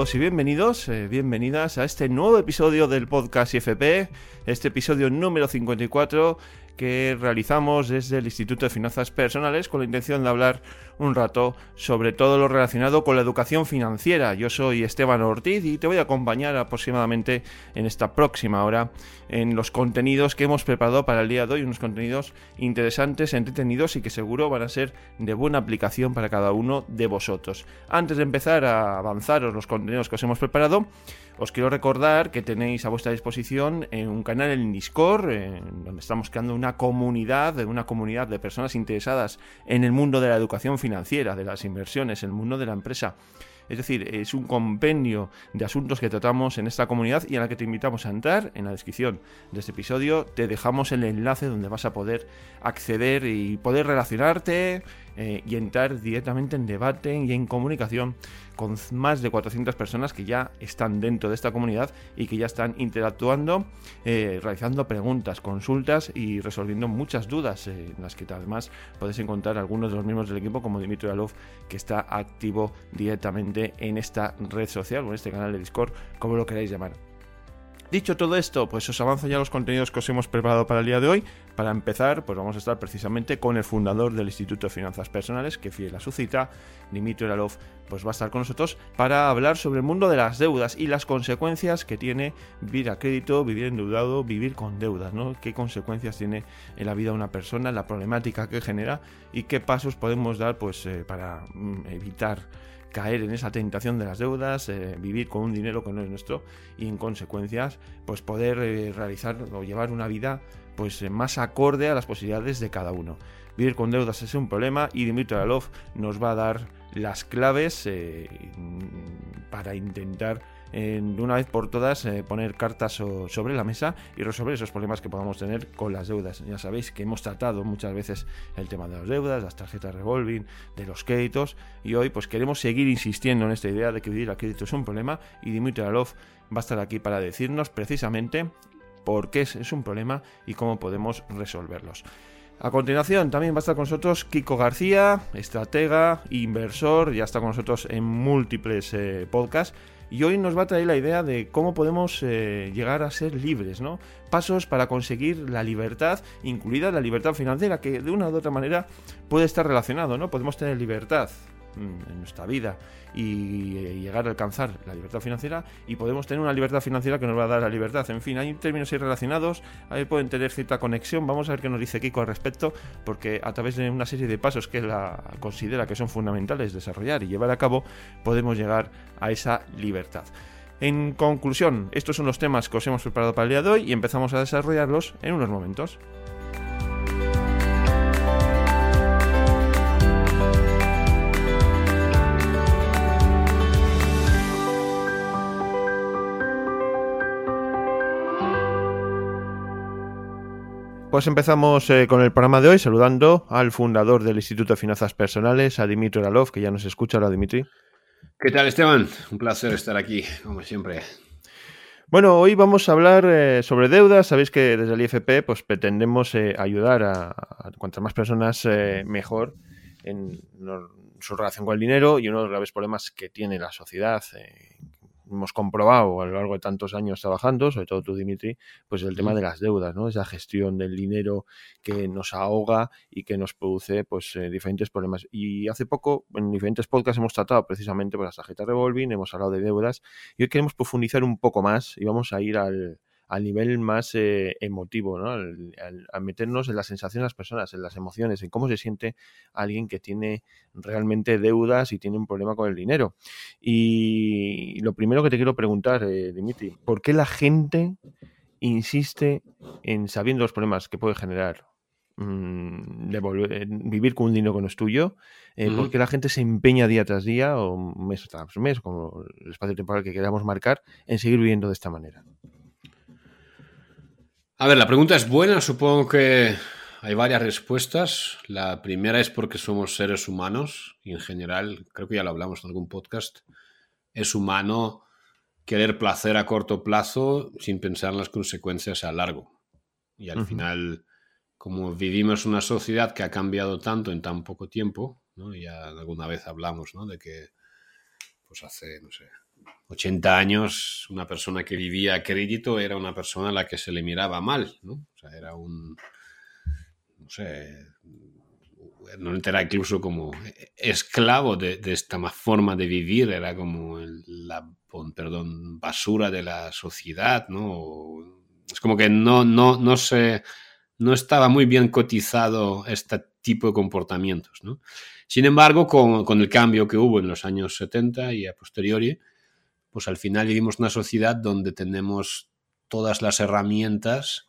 Y bienvenidos, eh, bienvenidas a este nuevo episodio del podcast IFP, este episodio número 54 que realizamos desde el Instituto de Finanzas Personales con la intención de hablar un rato sobre todo lo relacionado con la educación financiera. Yo soy Esteban Ortiz y te voy a acompañar aproximadamente en esta próxima hora en los contenidos que hemos preparado para el día de hoy, unos contenidos interesantes, entretenidos y que seguro van a ser de buena aplicación para cada uno de vosotros. Antes de empezar a avanzaros los contenidos que os hemos preparado, os quiero recordar que tenéis a vuestra disposición un canal en Discord, en donde estamos creando una comunidad, una comunidad de personas interesadas en el mundo de la educación financiera, de las inversiones, el mundo de la empresa. Es decir, es un compendio de asuntos que tratamos en esta comunidad y a la que te invitamos a entrar. En la descripción de este episodio te dejamos el enlace donde vas a poder acceder y poder relacionarte eh, y entrar directamente en debate y en comunicación con más de 400 personas que ya están dentro de esta comunidad y que ya están interactuando, eh, realizando preguntas, consultas y resolviendo muchas dudas, eh, en las que además podéis encontrar algunos de los miembros del equipo, como Dimitri Alov, que está activo directamente en esta red social o en este canal de Discord, como lo queráis llamar. Dicho todo esto, pues os avanzo ya los contenidos que os hemos preparado para el día de hoy. Para empezar, pues vamos a estar precisamente con el fundador del Instituto de Finanzas Personales, que fiel a su cita, Dimitri Oralov, pues va a estar con nosotros para hablar sobre el mundo de las deudas y las consecuencias que tiene vivir a crédito, vivir endeudado, vivir con deudas, ¿no? Qué consecuencias tiene en la vida de una persona, la problemática que genera y qué pasos podemos dar pues eh, para mm, evitar caer en esa tentación de las deudas, eh, vivir con un dinero que no es nuestro y en consecuencias pues poder eh, realizar o llevar una vida pues eh, más acorde a las posibilidades de cada uno. Vivir con deudas es un problema y Dimitri Alov nos va a dar las claves para intentar de una vez por todas eh, poner cartas sobre la mesa y resolver esos problemas que podamos tener con las deudas. Ya sabéis que hemos tratado muchas veces el tema de las deudas, las tarjetas revolving, de los créditos y hoy pues queremos seguir insistiendo en esta idea de que vivir a crédito es un problema y Dimitri Alov va a estar aquí para decirnos precisamente por qué es, un problema y cómo podemos resolverlos. A continuación también va a estar con nosotros Kiko García, estratega, inversor, ya está con nosotros en múltiples eh, podcasts y hoy nos va a traer la idea de cómo podemos eh, llegar a ser libres, ¿no? Pasos para conseguir la libertad, incluida la libertad financiera, que de una u otra manera puede estar relacionado, ¿no? Podemos tener libertad en nuestra vida y eh, llegar a alcanzar la libertad financiera y podemos tener una libertad financiera que nos va a dar la libertad. En fin, hay términos ahí relacionados, ahí pueden tener cierta conexión. Vamos a ver qué nos dice Kiko al respecto, porque a través de una serie de pasos que él considera que son fundamentales desarrollar y llevar a cabo, podemos llegar a esa libertad. En conclusión, estos son los temas que os hemos preparado para el día de hoy y empezamos a desarrollarlos en unos momentos. Pues empezamos eh, con el programa de hoy saludando al fundador del Instituto de Finanzas Personales, a Dimitri Oralov, que ya nos escucha. Hola, Dimitri. ¿Qué tal, Esteban? Un placer estar aquí, como siempre. Bueno, hoy vamos a hablar eh, sobre deudas. Sabéis que desde el IFP pues, pretendemos eh, ayudar a, a, cuantas más personas mejor en su relación con el dinero y uno de los graves problemas que tiene la sociedad, hemos comprobado a lo largo de tantos años trabajando, sobre todo tú, Dimitri, pues el tema de las deudas, ¿no? Esa gestión del dinero que nos ahoga y que nos produce pues eh, diferentes problemas. Y hace poco, en diferentes podcasts hemos tratado precisamente por las tarjetas revolving, hemos hablado de deudas y hoy queremos profundizar un poco más y vamos a ir al, al nivel más eh, emotivo, ¿no? Al, a meternos en las sensaciones de las personas, en las emociones, en cómo se siente alguien que tiene realmente deudas y tiene un problema con el dinero. Y lo primero que te quiero preguntar, eh, Dimitri, ¿por qué la gente insiste en sabiendo los problemas que puede generar mm, vivir con un dinero que no es tuyo, eh, ¿por qué la gente se empeña día tras día o mes tras mes, como el espacio temporal que queramos marcar, en seguir viviendo de esta manera. A ver, la pregunta es buena, supongo que hay varias respuestas. La primera es porque somos seres humanos y en general, creo que ya lo hablamos en algún podcast, es humano querer placer a corto plazo sin pensar en las consecuencias a largo. Y al final, como vivimos una sociedad que ha cambiado tanto en tan poco tiempo, ¿no? ya alguna vez hablamos ¿no? de que pues hace, no sé, 80 años, una persona que vivía a crédito era una persona a la que se le miraba mal, ¿no? Era un, no sé, no era incluso como esclavo de, esta forma de vivir, era como la, perdón, basura de la sociedad, ¿no? Es como que no, no, no se, no estaba muy bien cotizado este tipo de comportamientos, ¿no? Sin embargo, con, con el cambio que hubo en los años 70 y a posteriori, pues al final vivimos una sociedad donde tenemos todas las herramientas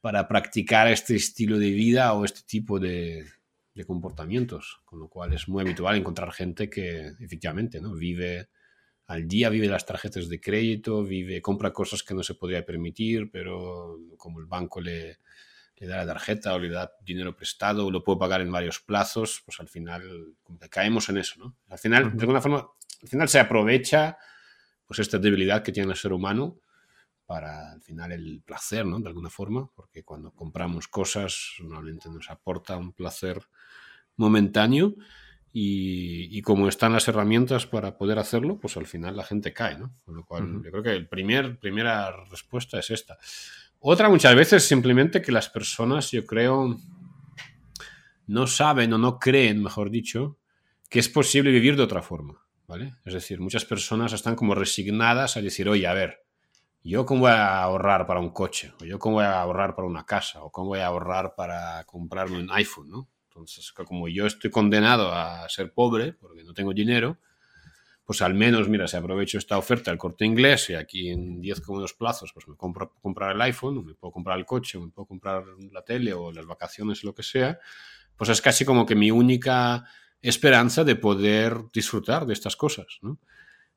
para practicar este estilo de vida o este tipo de, comportamientos, con lo cual es muy habitual encontrar gente que efectivamente ¿no? vive al día, vive las tarjetas de crédito, vive, compra cosas que no se podría permitir, pero como el banco le, le da la tarjeta o le da dinero prestado o lo puede pagar en varios plazos, pues al final caemos en eso, ¿no? Al final, de alguna forma, al final se aprovecha pues esta debilidad que tiene el ser humano para al final el placer, ¿no? De alguna forma, porque cuando compramos cosas normalmente nos aporta un placer momentáneo y, como están las herramientas para poder hacerlo, pues al final la gente cae, ¿no? Con lo cual yo creo que la primer, primera respuesta es esta. Otra muchas veces simplemente que las personas, yo creo, no saben o no creen, mejor dicho, que es posible vivir de otra forma. ¿Vale? Es decir, muchas personas están como resignadas a decir, oye, a ver, ¿yo cómo voy a ahorrar para un coche? ¿O yo cómo voy a ahorrar para una casa? ¿O cómo voy a ahorrar para comprarme un iPhone? ¿no? Entonces, como yo estoy condenado a ser pobre porque no tengo dinero, pues al menos, mira, si aprovecho esta oferta del corte inglés y aquí en 10 cómodos plazos, pues me compro comprar el iPhone, me puedo comprar el coche, me puedo comprar la tele o las vacaciones, lo que sea, pues es casi como que mi única esperanza de poder disfrutar de estas cosas.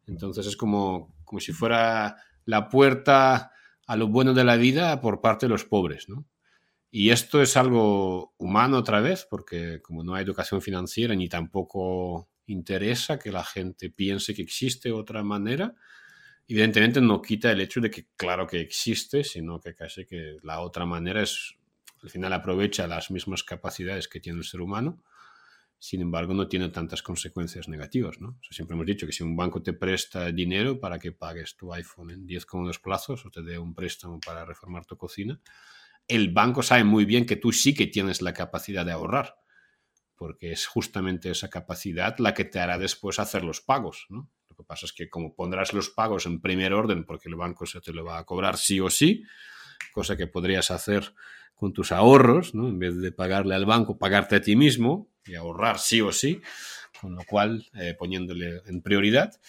Entonces es como, como si fuera la puerta a lo bueno de la vida por parte de los pobres. ¿no? Y esto es algo humano otra vez, porque como no hay educación financiera ni tampoco interesa que la gente piense que existe otra manera, evidentemente no quita el hecho de que claro que existe, sino que casi que la otra manera es, al final aprovecha las mismas capacidades que tiene el ser humano sin embargo, no tiene tantas consecuencias negativas. ¿no? siempre hemos dicho que si un banco te presta dinero para que pagues tu iPhone en 10 cómodos plazos o te dé un préstamo para reformar tu cocina, el banco sabe muy bien que tú sí que tienes la capacidad de ahorrar, porque es justamente esa capacidad la que te hará después hacer los pagos. ¿no? Lo que pasa es que como pondrás los pagos en primer orden porque el banco se te lo va a cobrar sí o sí, cosa que podrías hacer con tus ahorros, ¿no? en vez de pagarle al banco, pagarte a ti mismo, y ahorrar sí o sí, con lo cual eh, poniéndole en prioridad,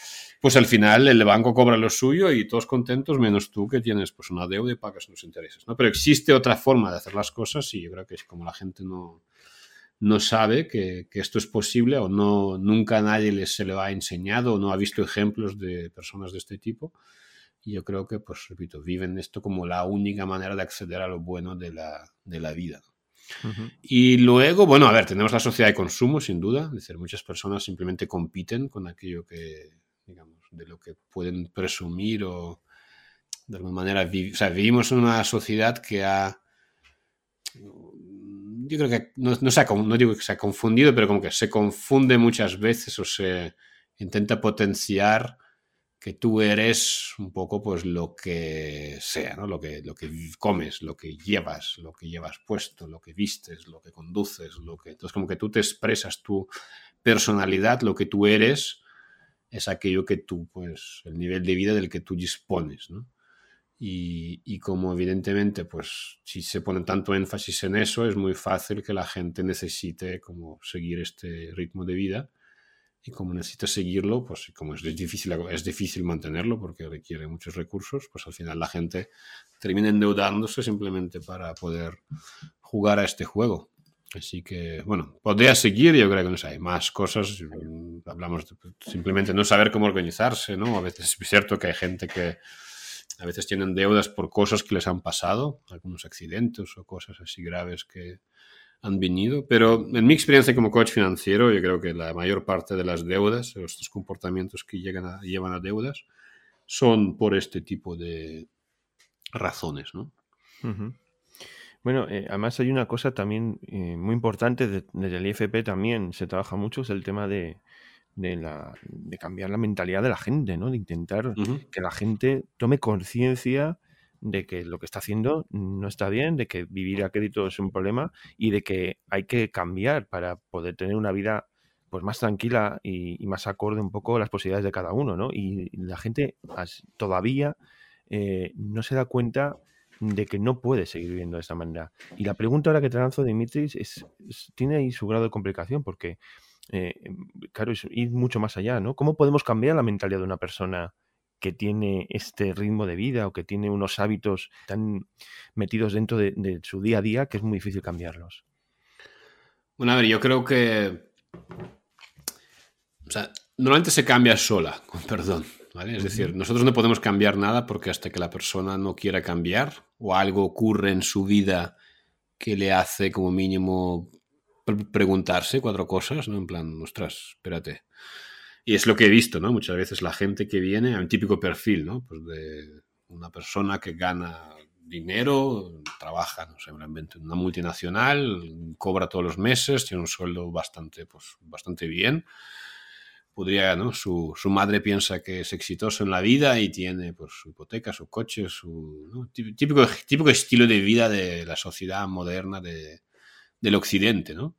pues al final el banco cobra lo suyo y todos contentos, menos tú que tienes pues una deuda y pagas los intereses. ¿no? Pero existe otra forma de hacer las cosas y yo creo que es como la gente no, no sabe que, esto es posible o no nunca nadie les se le ha enseñado o no ha visto ejemplos de personas de este tipo. Y yo creo que, pues repito, viven esto como la única manera de acceder a lo bueno de la, de la vida. Y luego, bueno, a ver, tenemos la sociedad de consumo, sin duda. Decir, muchas personas simplemente compiten con aquello que, digamos, de lo que pueden presumir o de alguna manera, o sea, vivimos en una sociedad que ha, yo creo que no, no, se ha, no digo que se ha confundido, pero como que se confunde muchas veces o se intenta potenciar tú eres un poco pues lo que sea, ¿no? Lo que, lo que comes, lo que llevas, lo que llevas puesto, lo que vistes, lo que conduces, lo que... Entonces como que tú te expresas tu personalidad, lo que tú eres, es aquello que tú, pues, el nivel de vida del que tú dispones, ¿no? Y, y como evidentemente, pues, si se pone tanto énfasis en eso, es muy fácil que la gente necesite como seguir este ritmo de vida y como necesita seguirlo, pues como es difícil, es difícil mantenerlo porque requiere muchos recursos, pues al final la gente termina endeudándose simplemente para poder jugar a este juego. Así que, bueno, podría seguir, yo creo que no sé, hay más cosas, hablamos de, simplemente no saber cómo organizarse, ¿no? A veces es cierto que hay gente que a veces tienen deudas por cosas que les han pasado, algunos accidentes o cosas así graves que, han venido, pero en mi experiencia como coach financiero, yo creo que la mayor parte de las deudas, estos comportamientos que llegan a, llevan a deudas, son por este tipo de razones, ¿no? Bueno, eh, además hay una cosa también eh, muy importante desde el IFP también se trabaja mucho, es el tema de, de, la, de cambiar la mentalidad de la gente, ¿no? De intentar que la gente tome conciencia de que lo que está haciendo no está bien, de que vivir a crédito es un problema y de que hay que cambiar para poder tener una vida pues más tranquila y, más acorde un poco a las posibilidades de cada uno, ¿no? Y la gente todavía eh, no se da cuenta de que no puede seguir viviendo de esta manera. Y la pregunta ahora que te lanzo, Dimitris, es, tiene ahí su grado de complicación, porque, eh, claro, es ir mucho más allá, ¿no? ¿Cómo podemos cambiar la mentalidad de una persona que tiene este ritmo de vida o que tiene unos hábitos tan metidos dentro de, su día a día que es muy difícil cambiarlos? Bueno, a ver, yo creo que... O sea, normalmente se cambia sola, con perdón. Es decir, nosotros no podemos cambiar nada porque hasta que la persona no quiera cambiar o algo ocurre en su vida que le hace como mínimo preguntarse cuatro cosas, ¿no? En plan, ostras, espérate. Y es lo que he visto, ¿no? Muchas veces la gente que viene a un típico perfil, ¿no? Pues de una persona que gana dinero, trabaja, no sé, en una multinacional, cobra todos los meses, tiene un sueldo bastante, pues, bastante bien podría, ¿no? Su, madre piensa que es exitoso en la vida y tiene pues, su hipoteca, su coche, su típico, típico estilo de vida de la sociedad moderna de, del occidente, ¿no?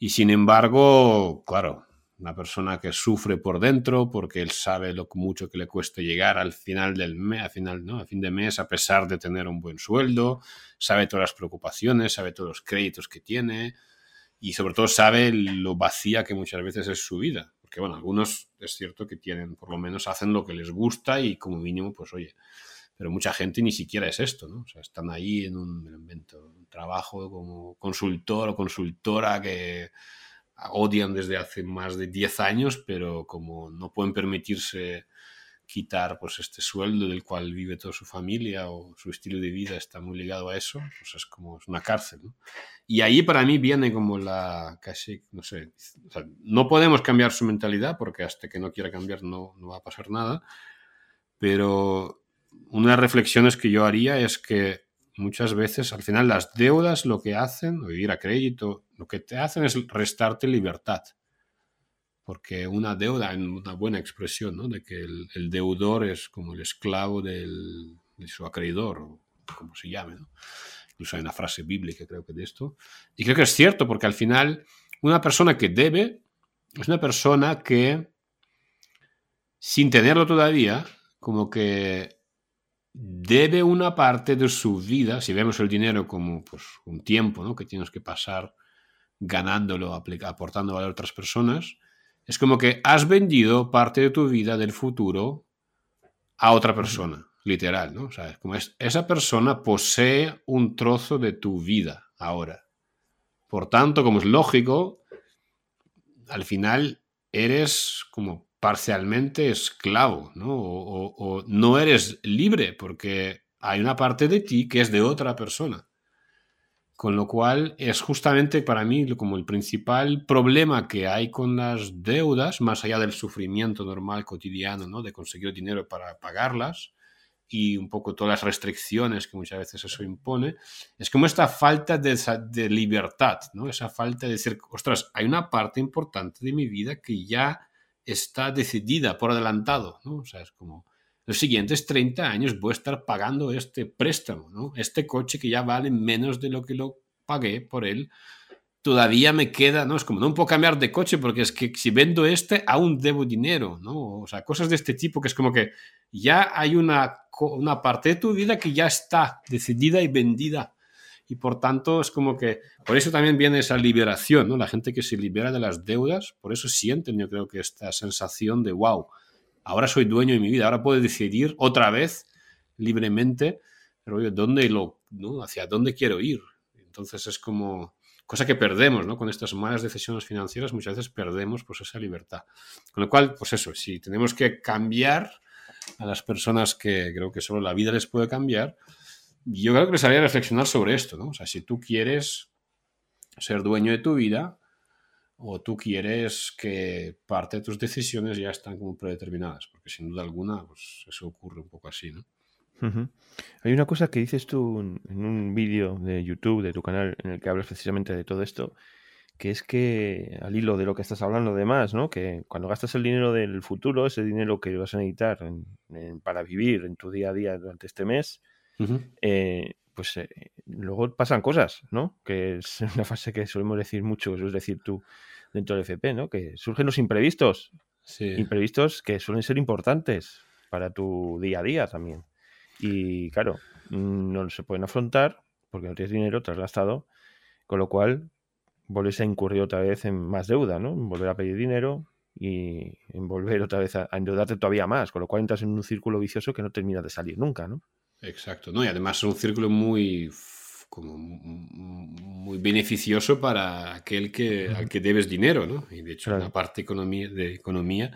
Y sin embargo, claro, una persona que sufre por dentro porque él sabe lo mucho que le cuesta llegar al final del mes, al final, ¿no? A fin de mes, a pesar de tener un buen sueldo, sabe todas las preocupaciones, sabe todos los créditos que tiene y sobre todo sabe lo vacía que muchas veces es su vida porque bueno, algunos es cierto que tienen, por lo menos hacen lo que les gusta y como mínimo, pues oye, pero mucha gente ni siquiera es esto, ¿no? O sea, están ahí en un, un trabajo como consultor o consultora que odian desde hace más de 10 años, pero como no pueden permitirse quitar pues este sueldo del cual vive toda su familia o su estilo de vida está muy ligado a eso, pues es como una cárcel. Y ahí para mí viene como la casi, no sé, no podemos cambiar su mentalidad porque hasta que no quiera cambiar no, no va a pasar nada, pero una de las reflexiones que yo haría es que muchas veces al final las deudas lo que hacen, o vivir a crédito, lo que te hacen es restarte libertad porque una deuda, en una buena expresión, ¿no? de que el, deudor es como el esclavo de su acreedor, o como se llame. ¿no? Incluso hay una frase bíblica, creo que de esto. Y creo que es cierto, porque al final, una persona que debe es una persona que, sin tenerlo todavía, como que debe una parte de su vida, si vemos el dinero como pues, un tiempo ¿no? que tienes que pasar ganándolo, aportando valor a otras personas, es como que has vendido parte de tu vida del futuro a otra persona, literal, ¿no? O sea, como es, esa persona posee un trozo de tu vida ahora. Por tanto, como es lógico, al final eres como parcialmente esclavo, ¿no? o no eres libre porque hay una parte de ti que es de otra persona. Con lo cual es justamente para mí como el principal problema que hay con las deudas, más allá del sufrimiento normal cotidiano, ¿no? De conseguir dinero para pagarlas y un poco todas las restricciones que muchas veces eso impone, es como esta falta de, de libertad, ¿no? Esa falta de decir, ostras, hay una parte importante de mi vida que ya está decidida por adelantado, ¿no? O sea, es como los siguientes 30 años voy a estar pagando este préstamo, ¿no? Este coche que ya vale menos de lo que lo pagué por él, todavía me queda, ¿no? Es como, no puedo cambiar de coche porque es que si vendo este, aún debo dinero, ¿no? O sea, cosas de este tipo que es como que ya hay una, una parte de tu vida que ya está decidida y vendida. Y por tanto es como que, por eso también viene esa liberación, ¿no? La gente que se libera de las deudas, por eso sienten, yo creo que esta sensación de, wow, ahora soy dueño de mi vida, ahora puedo decidir otra vez libremente, pero ¿dónde lo, ¿no? hacia dónde quiero ir. Entonces es como cosa que perdemos, ¿no? Con estas malas decisiones financieras muchas veces perdemos pues esa libertad. Con lo cual, pues eso, si tenemos que cambiar a las personas que creo que solo la vida les puede cambiar, yo creo que les haría reflexionar sobre esto, ¿no? O sea, si tú quieres ser dueño de tu vida, o tú quieres que parte de tus decisiones ya están como predeterminadas, porque sin duda alguna pues eso ocurre un poco así, ¿no? Hay una cosa que dices tú en un vídeo de YouTube, de tu canal, en el que hablas precisamente de todo esto, que es que, al hilo de lo que estás hablando de más, ¿no? Que cuando gastas el dinero del futuro, ese dinero que vas a necesitar para vivir en tu día a día durante este mes, eh, pues eh, luego pasan cosas, ¿no? Que es una fase que solemos decir mucho, eso es decir tú dentro del FP, ¿no? Que surgen los imprevistos. Imprevistos que suelen ser importantes para tu día a día también. Y claro, no se pueden afrontar porque no tienes dinero, te has gastado, con lo cual vuelves a incurrir otra vez en más deuda, ¿no? En volver a pedir dinero y en volver otra vez a, endeudarte todavía más, con lo cual entras en un círculo vicioso que no termina de salir nunca, ¿no? Exacto, ¿no? Y además es un círculo muy como muy beneficioso para aquel que, al que debes dinero, ¿no? Y de hecho, la parte economía, de economía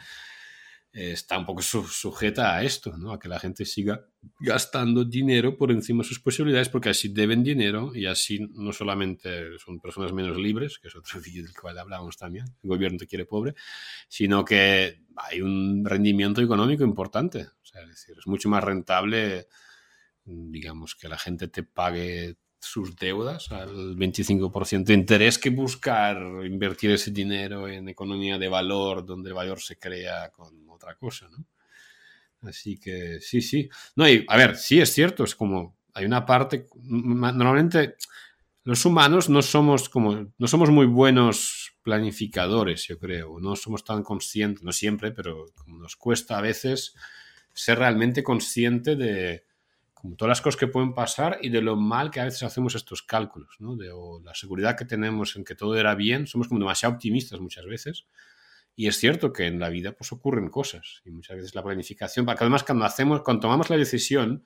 está un poco sujeta a esto, ¿no? a que la gente siga gastando dinero por encima de sus posibilidades, porque así deben dinero y así no solamente son personas menos libres, que es otro vídeo del cual hablábamos también, el gobierno te quiere pobre, sino que hay un rendimiento económico importante. O sea, es decir, es mucho más rentable, digamos, que la gente te pague sus deudas al 25% de interés que buscar invertir ese dinero en economía de valor, donde el valor se crea con otra cosa, ¿no? Así que sí, sí. No, y a ver, sí es cierto, es como hay una parte, normalmente los humanos no somos como, no somos muy buenos planificadores, yo creo, no somos tan conscientes, no siempre, pero nos cuesta a veces ser realmente consciente de como todas las cosas que pueden pasar y de lo mal que a veces hacemos estos cálculos, ¿no? De la seguridad que tenemos en que todo era bien, somos como demasiado optimistas muchas veces y es cierto que en la vida pues ocurren cosas y muchas veces la planificación, porque además cuando hacemos, cuando tomamos la decisión,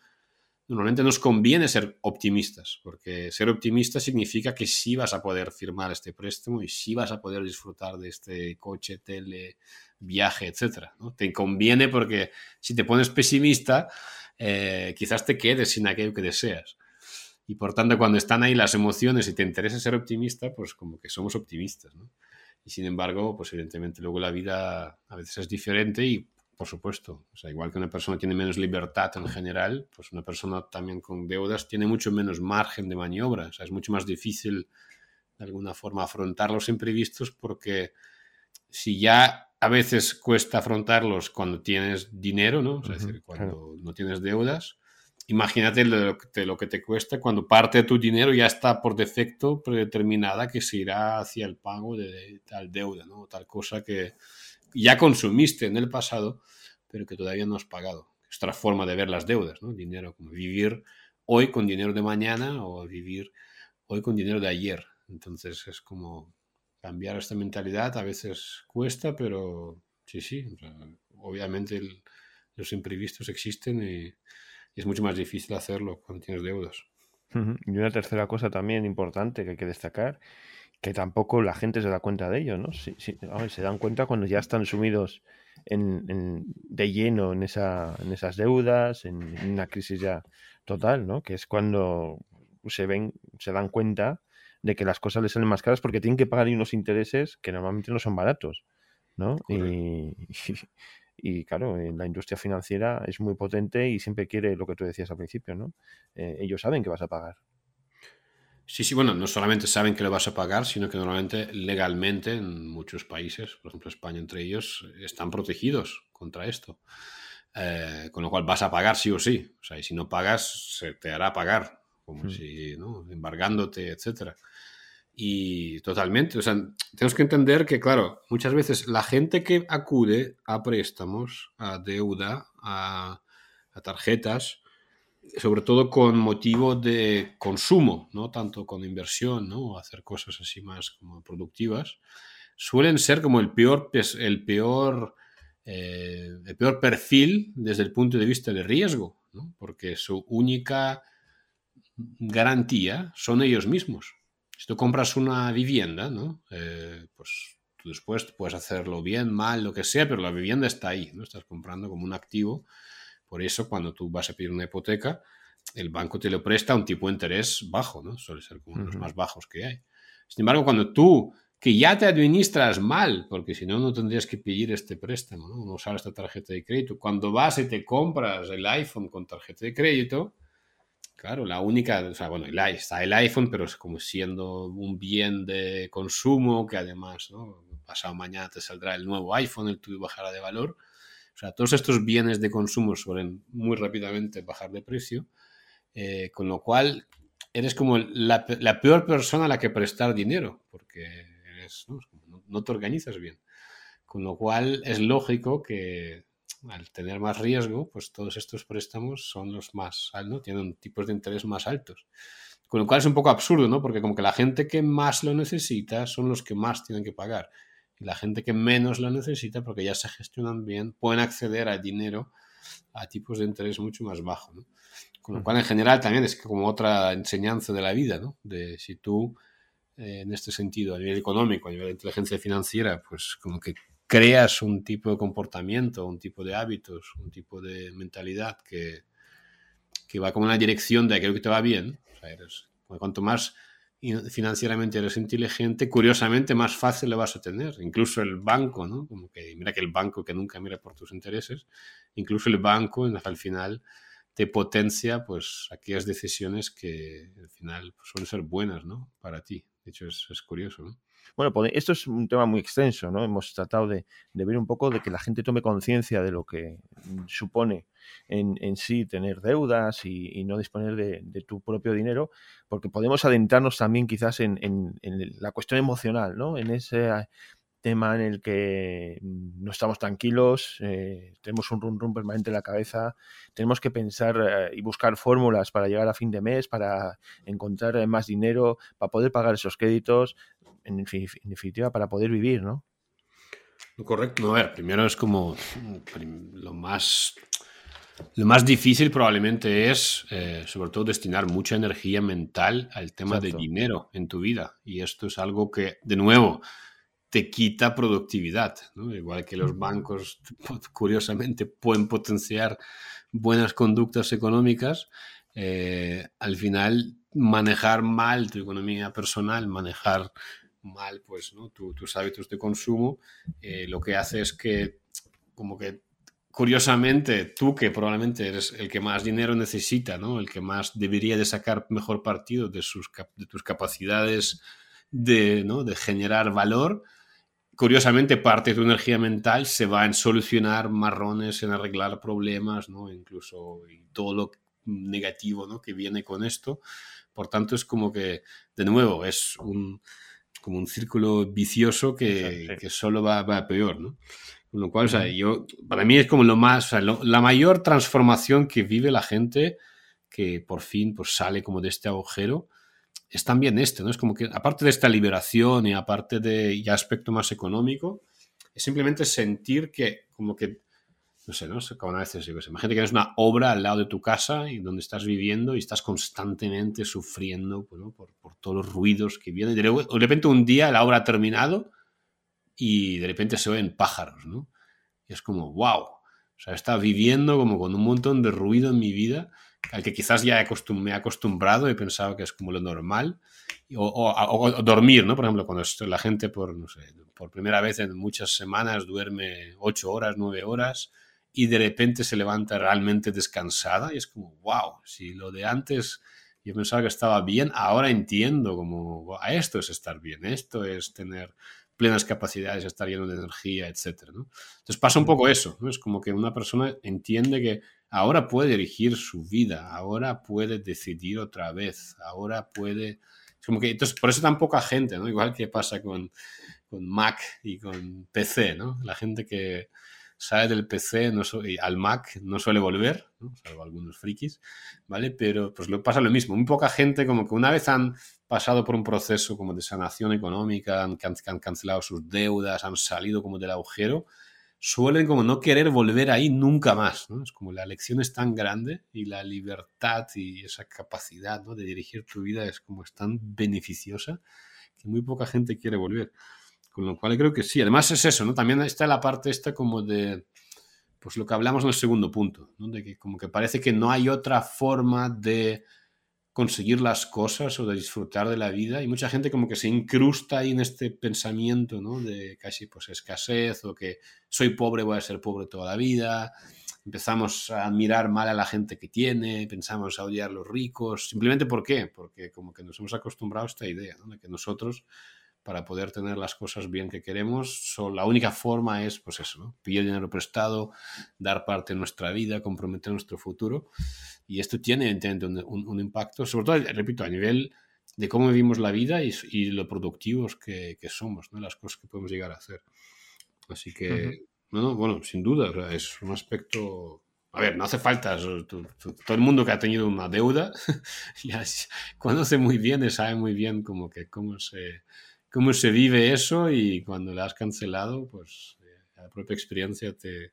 normalmente nos conviene ser optimistas, porque ser optimista significa que sí vas a poder firmar este préstamo y sí vas a poder disfrutar de este coche, tele, viaje, etc. ¿no? Te conviene porque si te pones pesimista, eh, quizás te quedes sin aquello que deseas. Y por tanto, cuando están ahí las emociones y te interesa ser optimista, pues como que somos optimistas. Y sin embargo, pues evidentemente luego la vida a veces es diferente y, por supuesto, o igual que una persona tiene menos libertad en general, pues una persona también con deudas tiene mucho menos margen de maniobra. O sea, es mucho más difícil de alguna forma afrontar los imprevistos porque si ya a veces cuesta afrontarlos cuando tienes dinero, ¿no? Es decir, cuando no tienes deudas, imagínate lo, que te cuesta cuando parte de tu dinero ya está por defecto predeterminada que se irá hacia el pago de, tal deuda, ¿no? Tal cosa que ya consumiste en el pasado, pero que todavía no has pagado. Es otra forma de ver las deudas, ¿no? Dinero, como vivir hoy con dinero de mañana o vivir hoy con dinero de ayer. Entonces es como cambiar esta mentalidad a veces cuesta, pero sí, sí, obviamente los imprevistos existen y es mucho más difícil hacerlo cuando tienes deudas. Y una tercera cosa también importante que hay que destacar, que tampoco la gente se da cuenta de ello, ¿no? se dan cuenta cuando ya están sumidos de lleno en, esa, en esas deudas, en, una crisis ya total, ¿no? Que es cuando se ven, se dan cuenta de que las cosas les salen más caras porque tienen que pagar unos intereses que normalmente no son baratos, ¿no? Y, y claro, en la industria financiera es muy potente y siempre quiere lo que tú decías al principio, ¿no? Eh, ellos saben que vas a pagar. Sí, sí, bueno, no solamente saben que lo vas a pagar, sino que normalmente legalmente en muchos países, por ejemplo España entre ellos, están protegidos contra esto. Eh, con lo cual vas a pagar sí o sí. O sea, y si no pagas, se te hará pagar, como hmm. si, ¿no? Embargándote, etcétera. Y totalmente, o sea, tenemos que entender que, claro, muchas veces la gente que acude a préstamos, a deuda, a, tarjetas, sobre todo con motivo de consumo, no tanto con inversión, ¿no? hacer cosas así más como productivas, suelen ser como el peor, el peor, eh, el peor perfil desde el punto de vista de riesgo, ¿no? porque su única garantía son ellos mismos. Si tú compras una vivienda, ¿no? Eh, pues tú después puedes hacerlo bien, mal, lo que sea, pero la vivienda está ahí, ¿no? Estás comprando como un activo. Por eso, cuando tú vas a pedir una hipoteca, el banco te lo presta a un tipo de interés bajo, ¿no? Suele ser como uno de los más bajos que hay. Sin embargo, cuando tú, que ya te administras mal, porque si no, no tendrías que pedir este préstamo, ¿no? No usar esta tarjeta de crédito. Cuando vas y te compras el iPhone con tarjeta de crédito, Claro, la única, o sea, bueno, está el iPhone, pero es como siendo un bien de consumo que además, ¿no? Pasado mañana te saldrá el nuevo iPhone, el tuyo bajará de valor. O sea, todos estos bienes de consumo suelen muy rápidamente bajar de precio, eh, con lo cual eres como la, peor persona a la que prestar dinero, porque no, te organizas bien. Con lo cual es lógico que al tener más riesgo, pues todos estos préstamos son los más altos, tienen tipos de interés más altos. Con lo cual es un poco absurdo, ¿no? Porque como que la gente que más lo necesita son los que más tienen que pagar y la gente que menos lo necesita, porque ya se gestionan bien, pueden acceder al dinero a tipos de interés mucho más bajos. Con lo cual, en general, también es como otra enseñanza de la vida, ¿no? De si tú, eh, en este sentido, a nivel económico, a nivel de inteligencia financiera, pues como que creas un tipo de comportamiento, un tipo de hábitos, un tipo de mentalidad que, que va como en la dirección de aquello que te va bien. O sea, cuanto más financieramente eres inteligente, curiosamente más fácil lo vas a tener. Incluso el banco, ¿no? Como que mira que el banco que nunca mira por tus intereses, incluso el banco al final te potencia pues aquellas decisiones que al final pues, suelen ser buenas, ¿no? Para ti. De hecho, es, es curioso, ¿no? Bueno, esto es un tema muy extenso, ¿no? Hemos tratado de, ver un poco de que la gente tome conciencia de lo que supone en, sí tener deudas y, no disponer de, tu propio dinero, porque podemos adentrarnos también quizás en, la cuestión emocional, ¿no? En ese tema en el que no estamos tranquilos, eh, tenemos un rum rum permanente en la cabeza, tenemos que pensar eh, y buscar fórmulas para llegar a fin de mes, para encontrar más dinero, para poder pagar esos créditos en, definitiva, para poder vivir, ¿no? Correcto. a ver, primero es como lo más, lo más difícil probablemente es, eh, sobre todo, destinar mucha energía mental al tema de dinero en tu vida. Y esto es algo que, de nuevo, te quita productividad. Igual que los bancos, curiosamente, pueden potenciar buenas conductas económicas, eh, al final manejar mal tu economía personal, manejar mal pues, ¿no? tus hábitos de consumo, eh, lo que hace es que, como que, curiosamente, tú que probablemente eres el que más dinero necesita, ¿no? el que más debería de sacar mejor partido de, sus, de tus capacidades de, ¿no? de generar valor, curiosamente parte de tu energía mental se va en solucionar marrones, en arreglar problemas, ¿no? incluso todo lo negativo ¿no? que viene con esto. Por tanto, es como que, de nuevo, es un, como un círculo vicioso que, que solo va, va, peor, ¿no? Con lo cual, o sea, yo, para mí es como lo más, o sea, la mayor transformación que vive la gente que por fin pues, sale como de este agujero, es también este, ¿no? Es como que, aparte de esta liberación y aparte de ya aspecto más económico, es simplemente sentir que como que no sé, ¿no? Como a veces, yo imagínate que tienes una obra al lado de tu casa y donde estás viviendo y estás constantemente sufriendo por, todos los ruidos que vienen. De repente un día la obra ha terminado y de repente se oyen pájaros, ¿no? Y es como, wow. O sea, estaba viviendo como con un montón de ruido en mi vida al que quizás ya me he acostumbrado, he pensado que es como lo normal. O, dormir, ¿no? Por ejemplo, cuando la gente por, no sé, por primera vez en muchas semanas duerme ocho horas, nueve horas y de repente se levanta realmente descansada y es como, wow, si lo de antes yo pensaba que estaba bien, ahora entiendo como, a esto es estar bien, esto es tener plenas capacidades, estar lleno de energía, etc. Entonces pasa un poco eso, ¿no? es como que una persona entiende que ahora puede dirigir su vida, ahora puede decidir otra vez, ahora puede... como que, entonces, por eso tan poca gente, ¿no? igual que pasa con, con Mac y con PC, ¿no? la gente que sale del PC no al Mac no suele volver, salvo algunos frikis, ¿vale? Pero pues lo pasa lo mismo. Muy poca gente como que una vez han pasado por un proceso como de sanación económica, han, cancelado sus deudas, han salido como del agujero, suelen como no querer volver ahí nunca más. Es como la lección es tan grande y la libertad y esa capacidad ¿no? de dirigir tu vida es como es tan beneficiosa que muy poca gente quiere volver. Con lo cual creo que sí. Además es eso, ¿no? También está la parte esta como de, pues lo que hablamos en el segundo punto, ¿no? De que como que parece que no hay otra forma de conseguir las cosas o de disfrutar de la vida y mucha gente como que se incrusta ahí en este pensamiento, ¿no? De casi pues escasez o que soy pobre, voy a ser pobre toda la vida, empezamos a mirar mal a la gente que tiene, pensamos a odiar a los ricos, simplemente ¿por qué? Porque como que nos hemos acostumbrado a esta idea, de que nosotros para poder tener las cosas bien que queremos, la única forma es, pues eso, ¿no? Pillar dinero prestado, dar parte de nuestra vida, comprometer nuestro futuro. Y esto tiene, evidentemente, un, impacto, sobre todo, repito, a nivel de cómo vivimos la vida y, lo productivos que, somos, ¿no? Las cosas que podemos llegar a hacer. Así que, bueno, sin duda, es un aspecto a ver, no hace falta. Todo el mundo que ha tenido una deuda ya conoce muy bien y sabe muy bien cómo, que, cómo se, cómo se vive eso y cuando la has cancelado, pues eh, la propia experiencia te,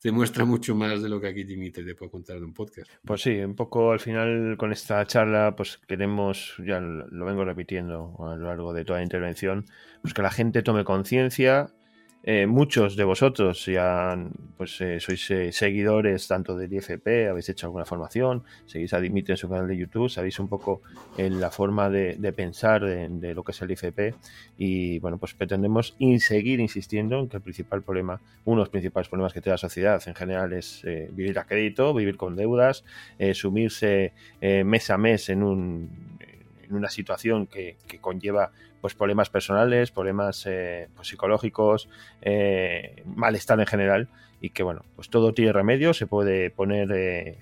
te muestra mucho más de lo que aquí Dimitri te puedo contar en un podcast. Pues sí, un poco al final con esta charla, pues queremos, ya lo vengo repitiendo a lo largo de toda la intervención, pues que la gente tome conciencia eh, muchos de vosotros ya pues, eh, sois eh, seguidores tanto del IFP, habéis hecho alguna formación, seguís a Dimitri en su canal de YouTube, sabéis un poco en la forma de, pensar de, lo que es el IFP y bueno, pues pretendemos seguir insistiendo en que el principal problema, uno de los principales problemas que tiene la sociedad en general es vivir a crédito, vivir con deudas, sumirse mes a mes en un en una situación que, conlleva pues problemas personales, problemas eh, pues, psicológicos, eh, malestar en general y que bueno, pues todo tiene remedio, se puede poner, eh,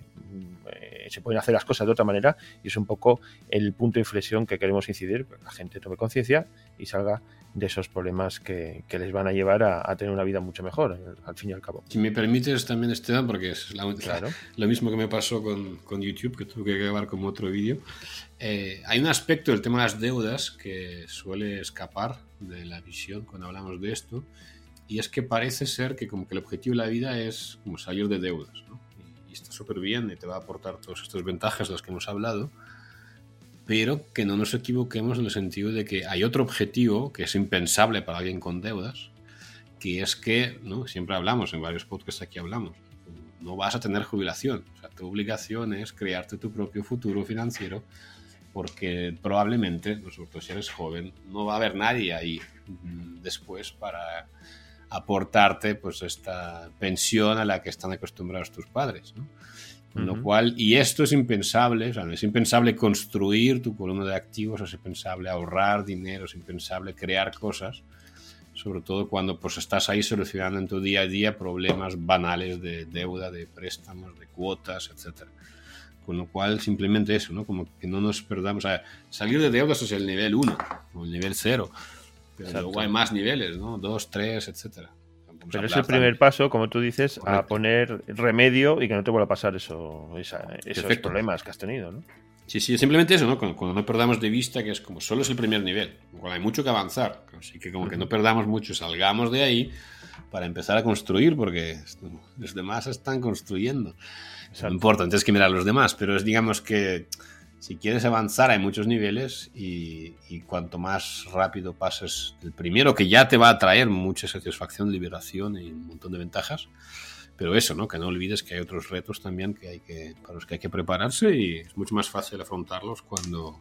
se pueden hacer las cosas de otra manera y es un poco el punto de inflexión que queremos incidir, que la gente tome conciencia y salga de esos problemas que, les van a llevar a, tener una vida mucho mejor, al fin y al cabo. Si me permites también, Esteban, porque es lo mismo que me pasó con, con, YouTube, que tuve que grabar como otro vídeo, eh, hay un aspecto del tema de las deudas que suele escapar de la visión cuando hablamos de esto, y es que parece ser que como que el objetivo de la vida es como salir de deudas, ¿no? Está súper bien y te va a aportar todas estas ventajas de las que hemos hablado, pero que no nos equivoquemos en el sentido de que hay otro objetivo que es impensable para alguien con deudas, que es que, ¿no? siempre hablamos, en varios podcasts aquí hablamos, no vas a tener jubilación. O sea, tu obligación es crearte tu propio futuro financiero, porque probablemente, nosotros si eres joven, no va a haber nadie ahí mm, después para aportarte pues esta pensión a la que están acostumbrados tus padres. ¿no? lo cual, y esto es impensable, o sea, es impensable construir tu columna de activos, es impensable ahorrar dinero, es impensable crear cosas, sobre todo cuando pues estás ahí solucionando en tu día a día problemas banales de deuda, de préstamos, de cuotas, etc. Con lo cual, simplemente eso, ¿no? Como que no nos perdamos. O sea, salir de deudas es el nivel 1 o el nivel 0, pero luego hay más niveles, ¿no? 2, 3, etcétera. Pero es el primer paso, como tú dices, a poner remedio y que no te vuelva a pasar eso, esos problemas que has tenido, ¿no? Sí, sí, simplemente eso, ¿no? Cuando, no perdamos de vista que es como solo es el primer nivel, cual hay mucho que avanzar, así que como que no perdamos mucho, salgamos de ahí para empezar a construir, porque los demás están construyendo. No importa, entonces que mirar a los demás, pero es digamos que si quieres avanzar hay muchos niveles y, cuanto más rápido pases el primero, que ya te va a traer mucha satisfacción, liberación y un montón de ventajas, pero eso, ¿no? Que no olvides que hay otros retos también que hay que, para los que hay que prepararse y es mucho más fácil afrontarlos cuando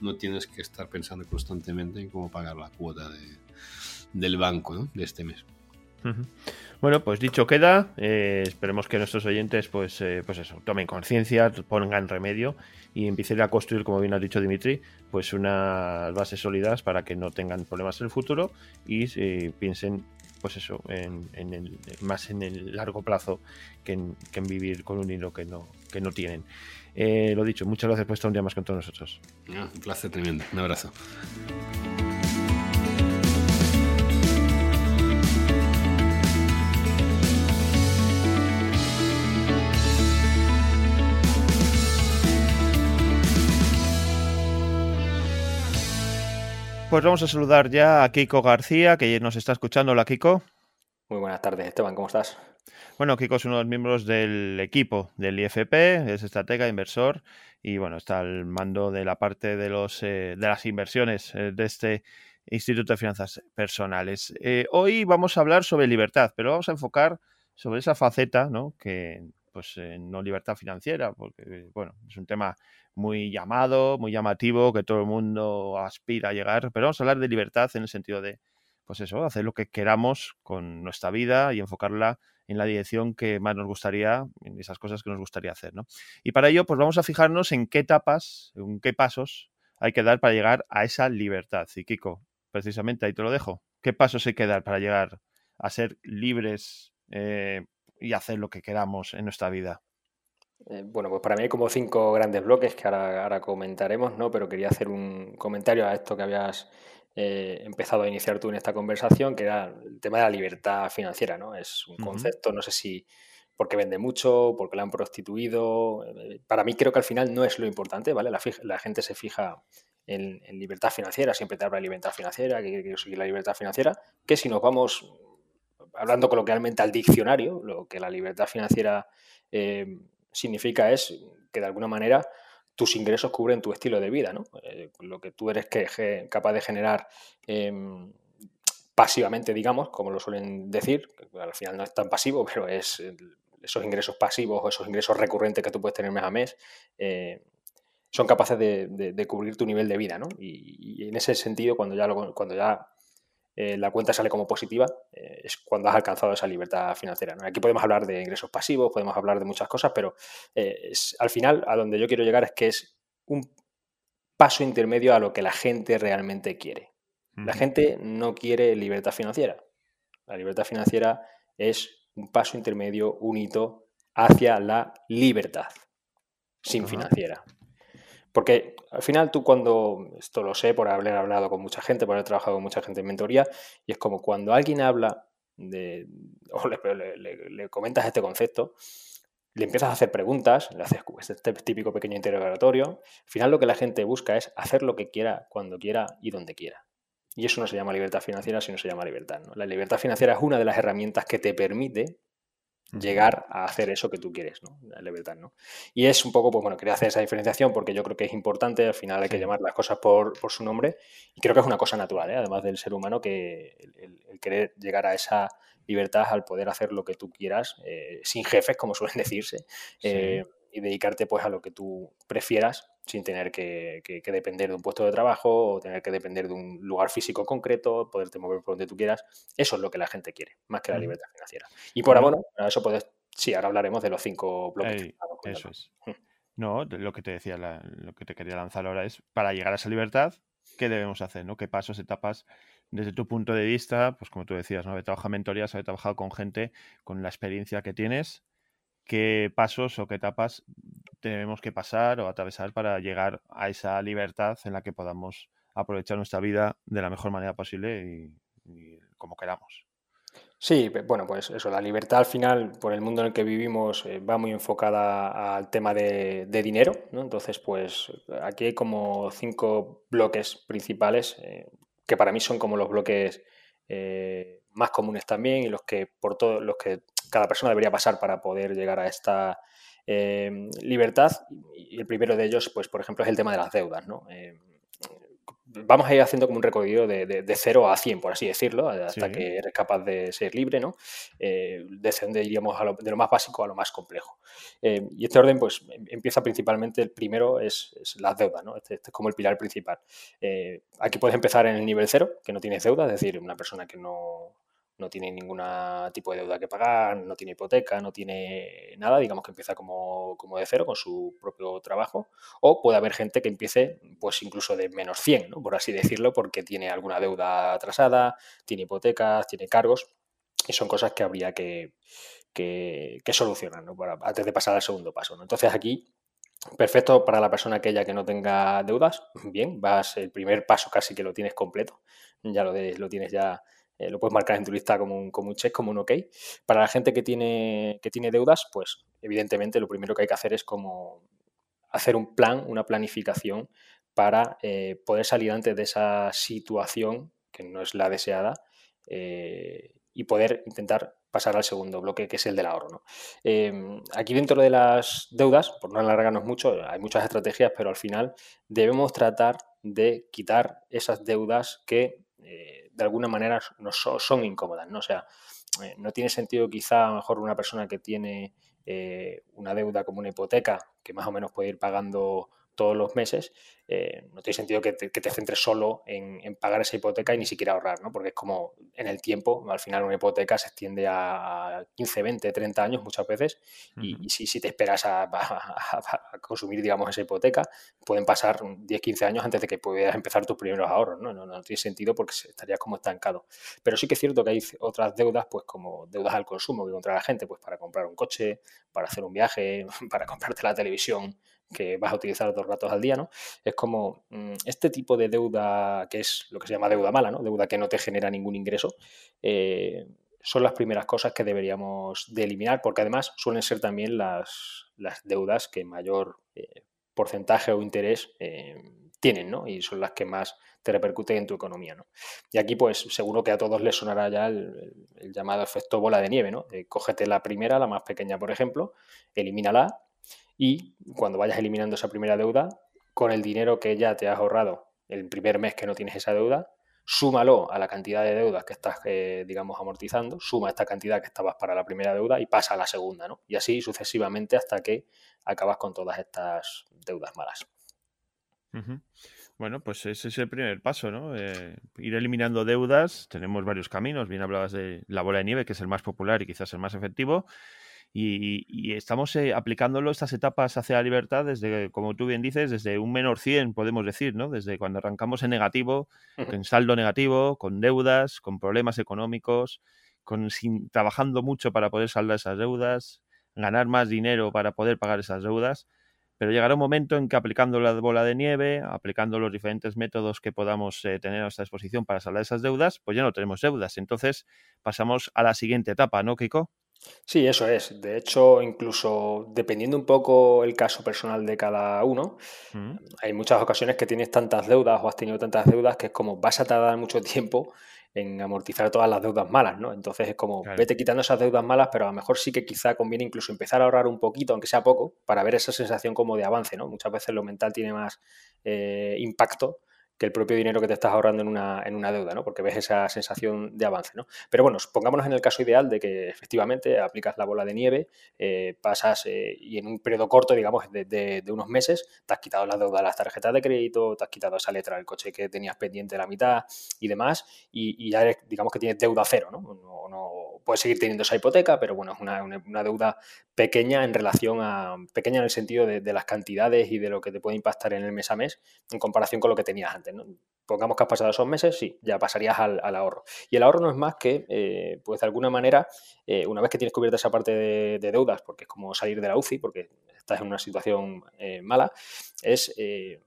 no tienes que estar pensando constantemente en cómo pagar la cuota del banco ¿no? de este mes. Bueno, pues dicho queda, eh, esperemos que nuestros oyentes, pues, eh, pues eso, tomen conciencia, pongan remedio y empiecen a construir, como bien ha dicho Dimitri, pues unas bases sólidas para que no tengan problemas en el futuro y eh, piensen, pues eso, en, más en el largo plazo que en, vivir con un hilo que no, que no tienen. lo dicho, muchas gracias por estar un día más con todos nosotros. Un placer tremendo. Un abrazo. Pues vamos a saludar ya a Kiko García, que nos está escuchando. Hola, Kiko. Muy buenas tardes, Esteban, ¿cómo estás? Bueno, Kiko es uno de los miembros del equipo del IFP, es estratega, inversor y bueno, está al mando de la parte de, los, eh, de las inversiones eh, de este Instituto de Finanzas Personales. Eh, hoy vamos a hablar sobre libertad, pero vamos a enfocar sobre esa faceta, ¿no? Que pues no libertad financiera, porque bueno, es un tema muy llamado, muy llamativo, que todo el mundo aspira a llegar, pero vamos a hablar de libertad en el sentido de pues eso, hacer lo que queramos con nuestra vida y enfocarla en la dirección que más nos gustaría, en esas cosas que nos gustaría hacer, ¿no? Y para ello, pues vamos a fijarnos en qué etapas, en qué pasos hay que dar para llegar a esa libertad. Y Kiko, precisamente ahí te lo dejo. ¿Qué pasos hay que dar para llegar a ser libres eh, y hacer lo que queramos en nuestra vida? Eh, bueno, pues para mí hay como cinco grandes bloques que ahora, ahora, comentaremos, ¿no? Pero quería hacer un comentario a esto que habías eh, empezado a iniciar tú en esta conversación, que era el tema de la libertad financiera, ¿no? Es un concepto, no sé si porque vende mucho, porque la han prostituido. Eh, para mí creo que al final no es lo importante, ¿vale? La, gente se fija en, libertad financiera, siempre te habla de libertad financiera, que quiero seguir la libertad financiera, que si nos vamos hablando coloquialmente al diccionario, lo que la libertad financiera eh, significa es que de alguna manera tus ingresos cubren tu estilo de vida, ¿no? Eh, lo que tú eres que, capaz de generar em, pasivamente, digamos, como lo suelen decir, al final no es tan pasivo, pero es esos ingresos pasivos o esos ingresos recurrentes que tú puedes tener mes a mes, eh, son capaces de, cubrir tu nivel de vida, ¿no? Y, en ese sentido, cuando ya, cuando ya eh, la cuenta sale como positiva, es cuando has alcanzado esa libertad financiera. Aquí podemos hablar de ingresos pasivos, podemos hablar de muchas cosas, pero eh, al final a donde yo quiero llegar es que es un paso intermedio a lo que la gente realmente quiere. La gente no quiere libertad financiera. La libertad financiera es un paso intermedio, un hito hacia la libertad sin financiera. Porque al final tú cuando, esto lo sé por haber hablado con mucha gente, por haber trabajado con mucha gente en mentoría, y es como cuando alguien habla de, o le, comentas este concepto, le empiezas a hacer preguntas, le haces este típico pequeño interrogatorio, al final lo que la gente busca es hacer lo que quiera, cuando quiera y donde quiera. Y eso no se llama libertad financiera, sino se llama libertad. La libertad financiera es una de las herramientas que te permite llegar a hacer eso que tú quieres, ¿no? La libertad, ¿no? Y es un poco, pues bueno, quería hacer esa diferenciación porque yo creo que es importante, al final hay que llamar las cosas por, su nombre y creo que es una cosa natural, ¿eh? además del ser humano, que el, querer llegar a esa libertad al poder hacer lo que tú quieras, eh, sin jefes, como suelen decirse, eh, y dedicarte pues a lo que tú prefieras sin tener que, depender de un puesto de trabajo o tener que depender de un lugar físico concreto, poderte mover por donde tú quieras. Eso es lo que la gente quiere, más que la libertad financiera. Y por ahora, bueno, eso puedes, sí, ahora hablaremos de los cinco bloques. eso es. No, lo que te decía, lo que te quería lanzar ahora es, para llegar a esa libertad, ¿qué debemos hacer? ¿no? ¿Qué pasos, etapas, desde tu punto de vista, pues como tú decías, ¿no? He trabajado en mentorías, he trabajado con gente con la experiencia que tienes, qué pasos o qué etapas tenemos que pasar o atravesar para llegar a esa libertad en la que podamos aprovechar nuestra vida de la mejor manera posible y, como queramos. Sí, bueno, pues eso, la libertad al final, por el mundo en el que vivimos, eh, va muy enfocada al tema de, dinero, ¿no? Entonces, pues aquí hay como cinco bloques principales, eh, que para mí son como los bloques eh, más comunes también y los que por todos los que cada persona debería pasar para poder llegar a esta eh, libertad. Y el primero de ellos, pues, por ejemplo, es el tema de las deudas. ¿no? Eh, vamos a ir haciendo como un recorrido de, de, 0 a 100, por así decirlo, hasta que eres capaz de ser libre, ¿no? Eh, iríamos de lo más básico a lo más complejo. Eh, y este orden, pues, em, empieza principalmente, el primero es, las deudas, ¿no? Este, este, es como el pilar principal. aquí puedes empezar en el nivel 0, que no tienes deuda, es decir, una persona que no, no tiene ningún tipo de deuda que pagar, no tiene hipoteca, no tiene nada, digamos que empieza como, de cero con su propio trabajo, o puede haber gente que empiece pues incluso de menos 100, por así decirlo, porque tiene alguna deuda atrasada, tiene hipotecas, tiene cargos, y son cosas que habría que, que, solucionar antes de pasar al segundo paso. Entonces aquí Perfecto para la persona aquella que no tenga deudas. Bien, vas el primer paso casi que lo tienes completo. Ya lo, lo tienes ya eh, lo puedes marcar en tu lista como un, como un check, como un OK. Para la gente que tiene, que tiene deudas, pues evidentemente lo primero que hay que hacer es como hacer un plan, una planificación para eh, poder salir antes de esa situación que no es la deseada eh, y poder intentar pasar al segundo bloque, que es el del ahorro. Em, aquí dentro de las deudas, por no alargarnos mucho, hay muchas estrategias, pero al final debemos tratar de quitar esas deudas que de alguna manera no son, incómodas, ¿no? O sea, eh, no tiene sentido quizá a lo mejor una persona que tiene eh, una deuda como una hipoteca, que más o menos puede ir pagando todos los meses, eh, no tiene sentido que te, centres solo en, pagar esa hipoteca y ni siquiera ahorrar, ¿no? Porque es como en el tiempo, al final una hipoteca se extiende a 15, 20, 30 años muchas veces y, si, te esperas a, consumir, digamos, esa hipoteca, pueden pasar 10, 15 años antes de que puedas empezar tus primeros ahorros, ¿no? No, tiene sentido porque estarías como estancado. Pero sí que es cierto que hay otras deudas, pues como deudas al consumo que contra la gente, pues para comprar un coche, para hacer un viaje, para comprarte la televisión que vas a utilizar dos ratos al día, ¿no? Es como mm, este tipo de deuda que es lo que se llama deuda mala, ¿no? Deuda que no te genera ningún ingreso. Eh, son las primeras cosas que deberíamos de eliminar, porque además suelen ser también las, deudas que mayor eh, porcentaje o interés eh, tienen, ¿no? Y son las que más te repercuten en tu economía, ¿no? Y aquí, pues, seguro que a todos les sonará ya el, llamado efecto bola de nieve, ¿no? cógete la primera, la más pequeña, por ejemplo, elimínala y cuando vayas eliminando esa primera deuda, con el dinero que ya te has ahorrado el primer mes que no tienes esa deuda, súmalo a la cantidad de deudas que estás, eh, digamos, amortizando, suma esta cantidad que estabas para la primera deuda y pasa a la segunda, ¿no? Y así sucesivamente hasta que acabas con todas estas deudas malas. Bueno, pues ese es el primer paso, ¿no? Eh, ir eliminando deudas. Tenemos varios caminos. Bien hablabas de la bola de nieve, que es el más popular y quizás el más efectivo. Y, estamos eh, aplicándolo estas etapas hacia la libertad desde, como tú bien dices, desde un menor 100, podemos decir, ¿no? Desde cuando arrancamos en negativo, en saldo negativo, con deudas, con problemas económicos, con sin, trabajando mucho para poder saldar esas deudas, ganar más dinero para poder pagar esas deudas. Pero llegará un momento en que aplicando la bola de nieve, aplicando los diferentes métodos que podamos eh, tener a nuestra disposición para saldar esas deudas, pues ya no tenemos deudas. Entonces pasamos a la siguiente etapa, ¿no, Kiko? Sí, eso es. De hecho, incluso dependiendo un poco el caso personal de cada uno, mm. hay muchas ocasiones que tienes tantas deudas o has tenido tantas deudas que es como vas a tardar mucho tiempo en amortizar todas las deudas malas, ¿no? Entonces es como vete quitando esas deudas malas, pero a lo mejor sí que quizá conviene incluso empezar a ahorrar un poquito, aunque sea poco, para ver esa sensación como de avance, ¿no? Muchas veces lo mental tiene más eh, impacto que el propio dinero que te estás ahorrando en una, en una deuda, ¿no? Porque ves esa sensación de avance, ¿no? Pero bueno, pongámonos en el caso ideal de que efectivamente aplicas la bola de nieve, eh, pasas eh, y en un periodo corto, digamos, de, de, unos meses, te has quitado la deuda de las tarjetas de crédito, te has quitado esa letra del coche que tenías pendiente la mitad y demás, y, ya digamos que tienes deuda cero, ¿no? no, puedes seguir teniendo esa hipoteca, pero bueno, es una, una, deuda pequeña en relación a, pequeña en el sentido de, las cantidades y de lo que te puede impactar en el mes a mes en comparación con lo que tenías antes. Pongamos que has pasado esos meses, sí, ya pasarías al, al ahorro. Y el ahorro no es más que, eh, pues de alguna manera, eh, una vez que tienes cubierta esa parte de, deudas, porque es como salir de la UCI, porque estás en una situación eh, mala, es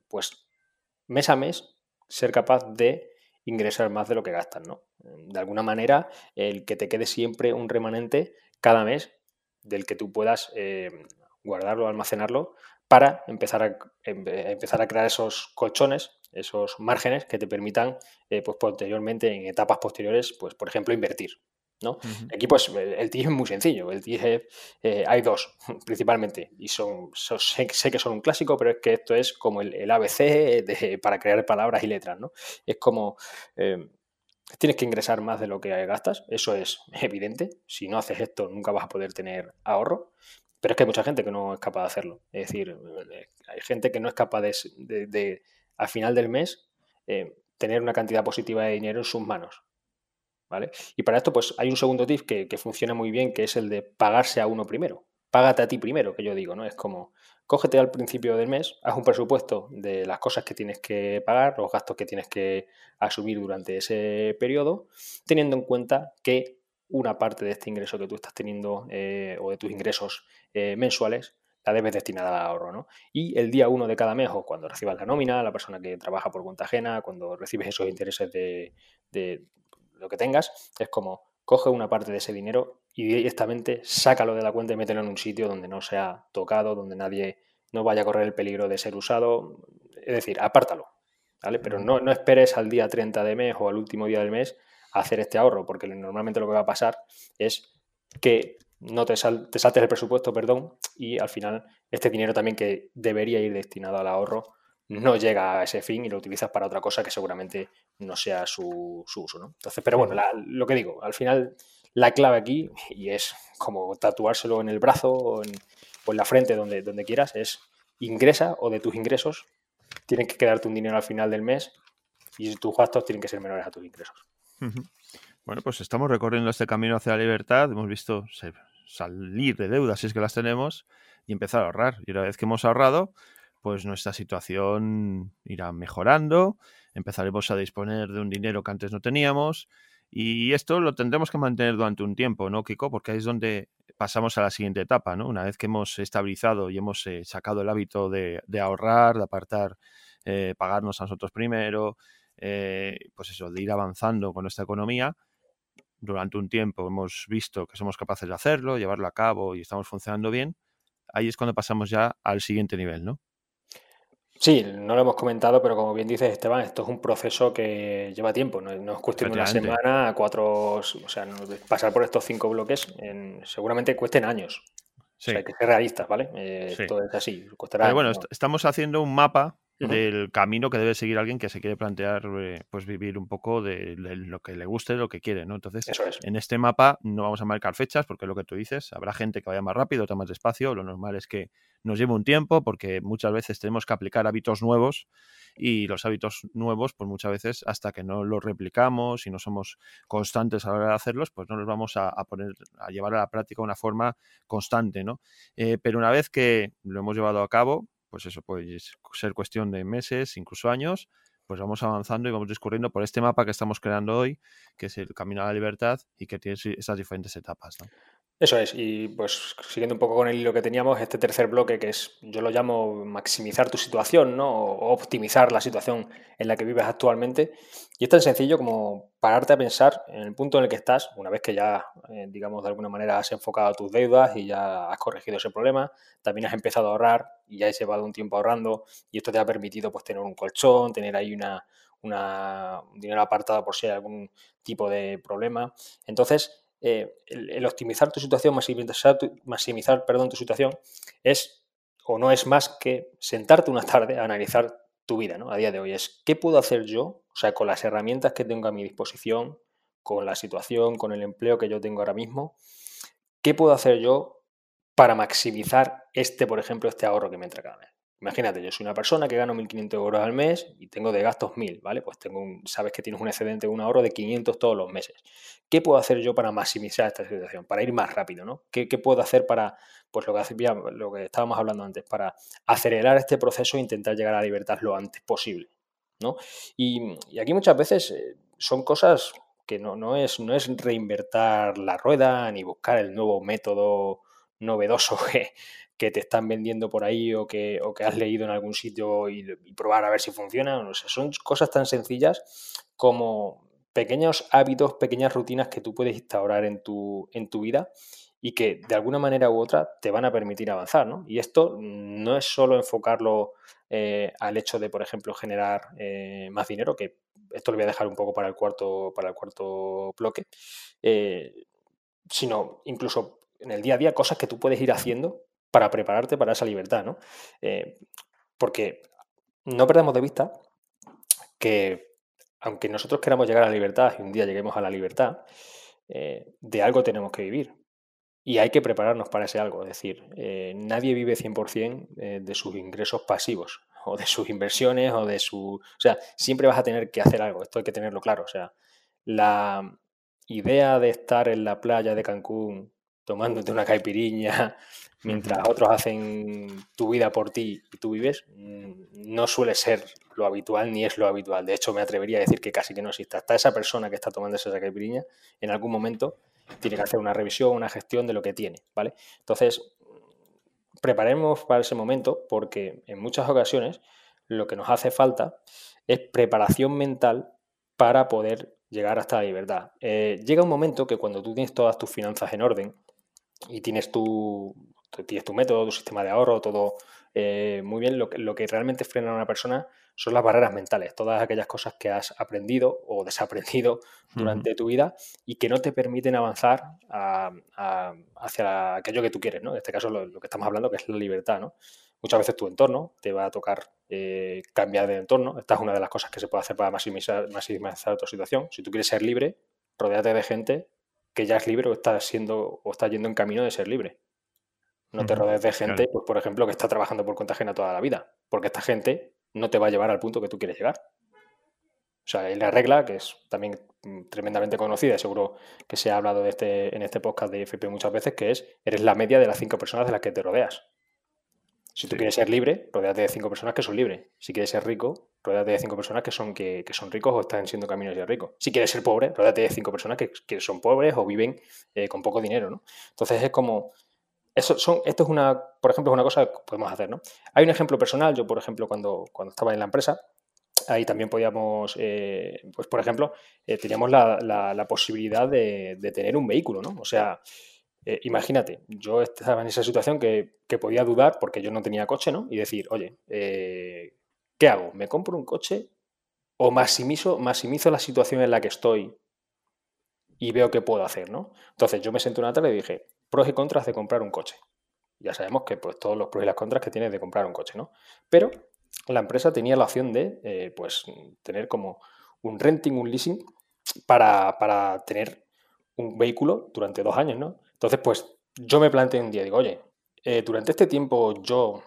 pues mes a mes ser capaz de ingresar más de lo que gastas, ¿no? De alguna manera, el que te quede siempre un remanente cada mes del que tú puedas guardarlo, almacenarlo, para empezar a, em, empezar a crear esos colchones, esos márgenes que te permitan, eh, pues posteriormente, en etapas posteriores, pues por ejemplo, invertir. ¿no? Aquí pues el TIE es muy sencillo, el TIE eh, hay dos principalmente y son, sé, que son un clásico, pero es que esto es como el, ABC para crear palabras y letras, ¿no? Es como eh, tienes que ingresar más de lo que gastas, eso es evidente, si no haces esto nunca vas a poder tener ahorro, pero es que hay mucha gente que no es capaz de hacerlo. Es decir, hay gente que no es capaz de, de, al final del mes, eh, tener una cantidad positiva de dinero en sus manos. ¿Vale? Y para esto, pues hay un segundo tip que, que, funciona muy bien, que es el de pagarse a uno primero. Págate a ti primero, que yo digo, ¿no? Es como, cógete al principio del mes, haz un presupuesto de las cosas que tienes que pagar, los gastos que tienes que asumir durante ese periodo, teniendo en cuenta que una parte de este ingreso que tú estás teniendo eh, o de tus ingresos eh, mensuales la debes destinar al ahorro, ¿no? Y el día uno de cada mes o cuando recibas la nómina, la persona que trabaja por cuenta ajena, cuando recibes esos intereses de, lo que tengas, es como coge una parte de ese dinero y directamente sácalo de la cuenta y mételo en un sitio donde no sea tocado, donde nadie no vaya a correr el peligro de ser usado. Es decir, apártalo, ¿vale? Pero no, no esperes al día 30 de mes o al último día del mes hacer este ahorro, porque normalmente lo que va a pasar es que no te, te saltes el presupuesto, perdón, y al final este dinero también que debería ir destinado al ahorro no llega a ese fin y lo utilizas para otra cosa que seguramente no sea su, uso, ¿no? Entonces, pero bueno, lo que digo, al final la clave aquí, y es como tatuárselo en el brazo o en, la frente, donde, donde quieras, es ingresa o de tus ingresos, tienen que quedarte un dinero al final del mes y tus gastos tienen que ser menores a tus ingresos. Bueno, pues estamos recorriendo este camino hacia la libertad. Hemos visto salir de deudas si es que las tenemos y empezar a ahorrar. Y una vez que hemos ahorrado, pues nuestra situación irá mejorando, empezaremos a disponer de un dinero que antes no teníamos y esto lo tendremos que mantener durante un tiempo, ¿no, Kiko? Porque ahí es donde pasamos a la siguiente etapa, ¿no? Una vez que hemos estabilizado y hemos eh, sacado el hábito de, ahorrar, de apartar, eh, pagarnos a nosotros primero, eh, pues eso, de ir avanzando con nuestra economía, durante un tiempo hemos visto que somos capaces de hacerlo, llevarlo a cabo y estamos funcionando bien, ahí es cuando pasamos ya al siguiente nivel, ¿no? Sí, no lo hemos comentado, pero como bien dices, Esteban, esto es un proceso que lleva tiempo, no, es cuestión de una semana a cuatro, o sea, pasar por estos cinco bloques seguramente cuesten años. O sea, hay que ser realistas, ¿vale? Eh, esto es así, costará. bueno, estamos haciendo un mapa del camino que debe seguir alguien que se quiere plantear eh, pues vivir un poco de, lo que le guste, lo que quiere, ¿no? Entonces, en este mapa no vamos a marcar fechas porque es lo que tú dices, habrá gente que vaya más rápido, otra más despacio, lo normal es que nos lleve un tiempo porque muchas veces tenemos que aplicar hábitos nuevos y los hábitos nuevos, pues muchas veces hasta que no los replicamos y no somos constantes a la hora de hacerlos, pues no los vamos a, poner, a llevar a la práctica de una forma constante, ¿no? Eh, pero una vez que lo hemos llevado a cabo, pues eso puede ser cuestión de meses, incluso años, pues vamos avanzando y vamos discurriendo por este mapa que estamos creando hoy, que es el Camino a la Libertad y que tiene esas diferentes etapas. Eso es, y pues siguiendo un poco con el hilo que teníamos, este tercer bloque que es, yo lo llamo maximizar tu situación, ¿no? O optimizar la situación en la que vives actualmente. Y es tan sencillo como pararte a pensar en el punto en el que estás, una vez que ya, eh, digamos, de alguna manera has enfocado tus deudas y ya has corregido ese problema, también has empezado a ahorrar y ya has llevado un tiempo ahorrando y esto te ha permitido pues tener un colchón, tener ahí una, un dinero apartado por si hay algún tipo de problema. Entonces, eh, el, optimizar tu situación, maximizar, tu, maximizar perdón, tu situación, es o no es más que sentarte una tarde a analizar tu vida, ¿no? A día de hoy es qué puedo hacer yo, o sea, con las herramientas que tengo a mi disposición, con la situación, con el empleo que yo tengo ahora mismo, qué puedo hacer yo para maximizar este, por ejemplo, este ahorro que me entra cada mes. Imagínate, yo soy una persona que gano 1.500 euros al mes y tengo de gastos 1.000, ¿vale? Pues tengo un, sabes que tienes un excedente, un ahorro de 500 todos los meses. ¿Qué puedo hacer yo para maximizar esta situación? Para ir más rápido, ¿no? ¿Qué, puedo hacer para, pues lo que, lo que estábamos hablando antes, para acelerar este proceso e intentar llegar a la libertad lo antes posible, ¿no? Y, aquí muchas veces eh, son cosas que no, no, es, no es reinvertir la rueda ni buscar el nuevo método novedoso que, que te están vendiendo por ahí o que, o que has leído en algún sitio y, probar a ver si funciona. No sé, son cosas tan sencillas como pequeños hábitos, pequeñas rutinas que tú puedes instaurar en tu, en tu vida y que de alguna manera u otra te van a permitir avanzar. ¿no? Y esto no es solo enfocarlo eh, al hecho de, por ejemplo, generar eh, más dinero, que esto lo voy a dejar un poco para el cuarto, para el cuarto bloque, eh, sino incluso en el día a día cosas que tú puedes ir haciendo para prepararte para esa libertad, ¿no? Eh, porque no perdamos de vista que aunque nosotros queramos llegar a la libertad y un día lleguemos a la libertad, eh, de algo tenemos que vivir. Y hay que prepararnos para ese algo. Es decir, eh, nadie vive 100% de sus ingresos pasivos o de sus inversiones o de su... O sea, siempre vas a tener que hacer algo. Esto hay que tenerlo claro. O sea, la idea de estar en la playa de Cancún tomándote una caipiriña mientras otros hacen tu vida por ti y tú vives, mm, no suele ser lo habitual ni es lo habitual. De hecho, me atrevería a decir que casi que no existe. Hasta esa persona que está tomando esa caipiriña, en algún momento tiene que hacer una revisión, una gestión de lo que tiene, ¿vale? Entonces, preparemos para ese momento porque en muchas ocasiones lo que nos hace falta es preparación mental para poder llegar hasta la libertad. Eh, llega un momento que cuando tú tienes todas tus finanzas en orden, y tienes tu, tienes tu método, tu sistema de ahorro, todo eh, muy bien, lo que, lo que realmente frena a una persona son las barreras mentales, todas aquellas cosas que has aprendido o desaprendido durante tu vida y que no te permiten avanzar hacia aquello que tú quieres, ¿no? En este caso lo, que estamos hablando que es la libertad, ¿no? Muchas veces tu entorno te va a tocar eh, cambiar de entorno. Esta es una de las cosas que se puede hacer para maximizar, maximizar tu situación. Si tú quieres ser libre, rodeate de gente que ya es libre o está siendo o está yendo en camino de ser libre. No te rodees de gente, pues, por ejemplo, que está trabajando por cuenta ajena toda la vida, porque esta gente no te va a llevar al punto que tú quieres llegar. O sea, hay la regla, que es también mm, tremendamente conocida, seguro que se ha hablado de este, en este podcast de FP muchas veces, que es, eres la media de las cinco personas de las que te rodeas. Si tú quieres ser libre, rodeate de cinco personas que son libres. Si quieres ser rico, rodeate de cinco personas que son, que, son ricos o están siendo caminos de ricos. Si quieres ser pobre, rodeate de cinco personas que, son pobres o viven eh, con poco dinero, ¿no? Entonces es como... Eso son, esto es una, por ejemplo, es una cosa que podemos hacer, ¿no? Hay un ejemplo personal, yo por ejemplo cuando, cuando estaba en la empresa, ahí también podíamos, eh, pues por ejemplo, eh, teníamos la, posibilidad de, de, tener un vehículo, ¿no? O sea, eh, imagínate, yo estaba en esa situación que, podía dudar porque yo no tenía coche, ¿no? Y decir, oye, eh, ¿qué hago? ¿Me compro un coche o maximizo, maximizo la situación en la que estoy y veo qué puedo hacer, ¿no? Entonces yo me senté una tarde y dije, pros y contras de comprar un coche. Ya sabemos que pues todos los pros y las contras que tienes de comprar un coche, ¿no? Pero la empresa tenía la opción de, eh, pues, tener como un renting, un leasing para, para tener un vehículo durante dos años, ¿no? Entonces, pues yo me planteé un día, digo, oye, eh, durante este tiempo yo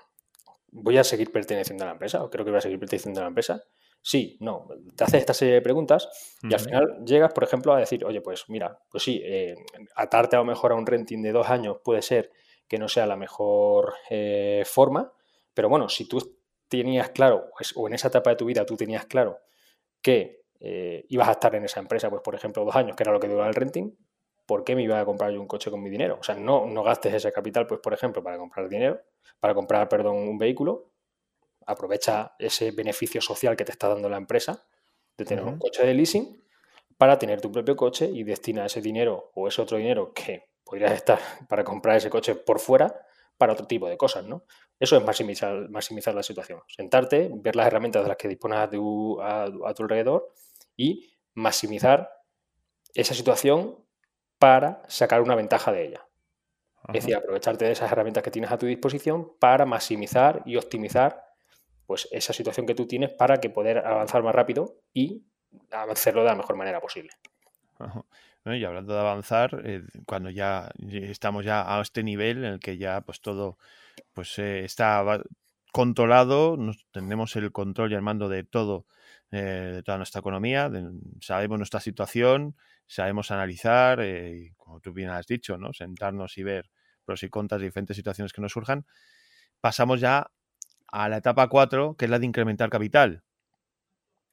voy a seguir perteneciendo a la empresa, o creo que voy a seguir perteneciendo a la empresa. Sí, no, te haces esta serie de preguntas y al final llegas, por ejemplo, a decir, oye, pues mira, pues sí, eh, atarte a lo mejor a un renting de dos años puede ser que no sea la mejor eh, forma, pero bueno, si tú tenías claro, pues, o en esa etapa de tu vida tú tenías claro que ibas a estar en esa empresa, pues por ejemplo, dos años, que era lo que duraba el renting, ¿por qué me iba a comprar yo un coche con mi dinero? O sea, no, no gastes ese capital, pues, por ejemplo, para comprar dinero, para comprar, perdón, un vehículo. Aprovecha ese beneficio social que te está dando la empresa de tener un coche de leasing para tener tu propio coche y destina ese dinero o ese otro dinero que podrías estar para comprar ese coche por fuera para otro tipo de cosas, ¿no? Eso es maximizar, maximizar la situación. Sentarte, ver las herramientas de las que dispones a tu, a tu alrededor y maximizar esa situación para sacar una ventaja de ella. Es decir, aprovecharte de esas herramientas que tienes a tu disposición para maximizar y optimizar pues, esa situación que tú tienes para que poder avanzar más rápido y hacerlo de la mejor manera posible. y hablando de avanzar, eh, cuando ya estamos ya a este nivel en el que ya pues todo pues eh, está controlado, nos, tenemos el control y el mando de todo, eh, de toda nuestra economía, sabemos nuestra situación, sabemos analizar, eh, como tú bien has dicho, ¿no? sentarnos y ver pros y contras de diferentes situaciones que nos surjan, pasamos ya a la etapa 4, que es la de incrementar capital.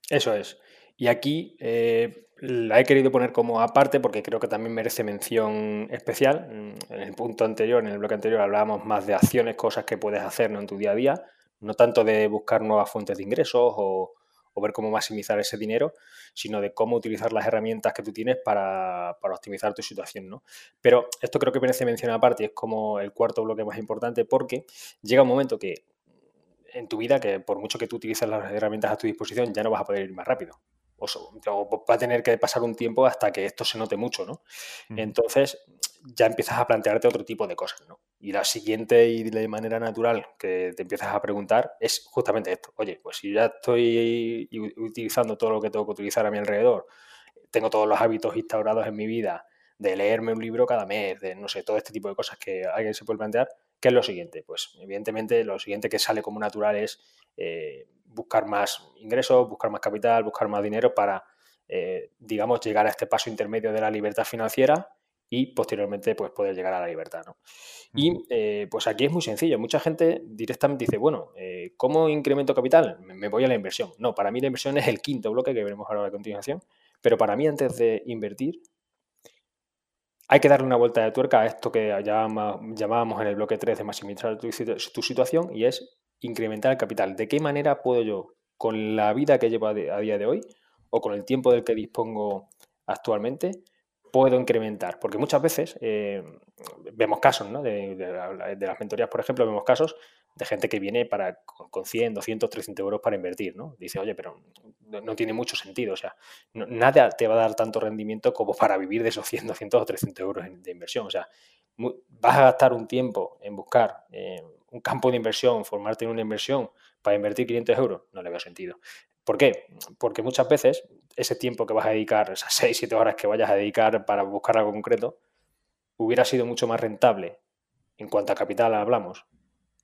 Eso es. Y aquí eh, la he querido poner como aparte porque creo que también merece mención especial. Mm, en el punto anterior, en el bloque anterior, hablábamos más de acciones, cosas que puedes hacer en tu día a día, no tanto de buscar nuevas fuentes de ingresos o, o ver cómo maximizar ese dinero, sino de cómo utilizar las herramientas que tú tienes para, optimizar tu situación. ¿no? Pero esto creo que merece mencionar aparte es como el cuarto bloque más importante porque llega un momento que en tu vida que por mucho que tú utilices las herramientas a tu disposición ya no vas a poder ir más rápido. O, va a tener que pasar un tiempo hasta que esto se note mucho, ¿no? Entonces ya empiezas a plantearte otro tipo de cosas, ¿no? Y la siguiente y de manera natural que te empiezas a preguntar es justamente esto. Oye, pues si ya estoy utilizando todo lo que tengo que utilizar a mi alrededor, tengo todos los hábitos instaurados en mi vida de leerme un libro cada mes, de no sé, todo este tipo de cosas que alguien se puede plantear, ¿qué es lo siguiente? Pues evidentemente lo siguiente que sale como natural es eh, buscar más ingresos, buscar más capital, buscar más dinero para, eh, digamos, llegar a este paso intermedio de la libertad financiera y posteriormente pues poder llegar a la libertad. ¿no? Y eh, pues aquí es muy sencillo. Mucha gente directamente dice, bueno, eh, ¿cómo incremento capital? Me voy a la inversión. No, para mí la inversión es el quinto bloque que veremos ahora a continuación. Pero para mí antes de invertir hay que darle una vuelta de tuerca a esto que llamábamos en el bloque 3 de maximizar tu, tu situación y es incrementar el capital. ¿De qué manera puedo yo, con la vida que llevo a día de hoy o con el tiempo del que dispongo actualmente, puedo incrementar. Porque muchas veces eh, vemos casos, ¿no? De, las mentorías, por ejemplo, vemos casos de gente que viene para, con 100, 200, 300 euros para invertir, ¿no? Dice, oye, pero no, tiene mucho sentido, o sea, nada te va a dar tanto rendimiento como para vivir de esos 100, 200 o 300 euros de inversión. O sea, vas a gastar un tiempo en buscar eh, un campo de inversión, formarte en una inversión para invertir 500 euros, no le veo sentido. ¿Por qué? Porque muchas veces ese tiempo que vas a dedicar, esas 6, 7 horas que vayas a dedicar para buscar algo concreto, hubiera sido mucho más rentable en cuanto a capital hablamos,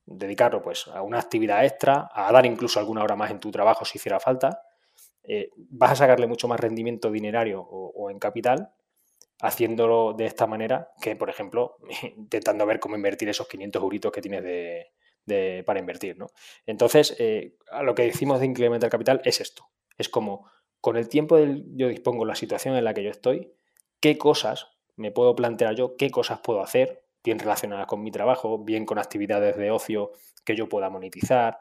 dedicarlo pues a una actividad extra, a dar incluso alguna hora más en tu trabajo si hiciera falta, eh, vas a sacarle mucho más rendimiento dinerario o, en capital haciéndolo de esta manera que, por ejemplo, intentando ver cómo invertir esos 500 euritos que tienes de, para invertir. ¿no? Entonces, eh, a lo que decimos de incrementar capital es esto. Es como, con el tiempo del yo dispongo la situación en la que yo estoy, qué cosas me puedo plantear yo, qué cosas puedo hacer, bien relacionadas con mi trabajo, bien con actividades de ocio que yo pueda monetizar,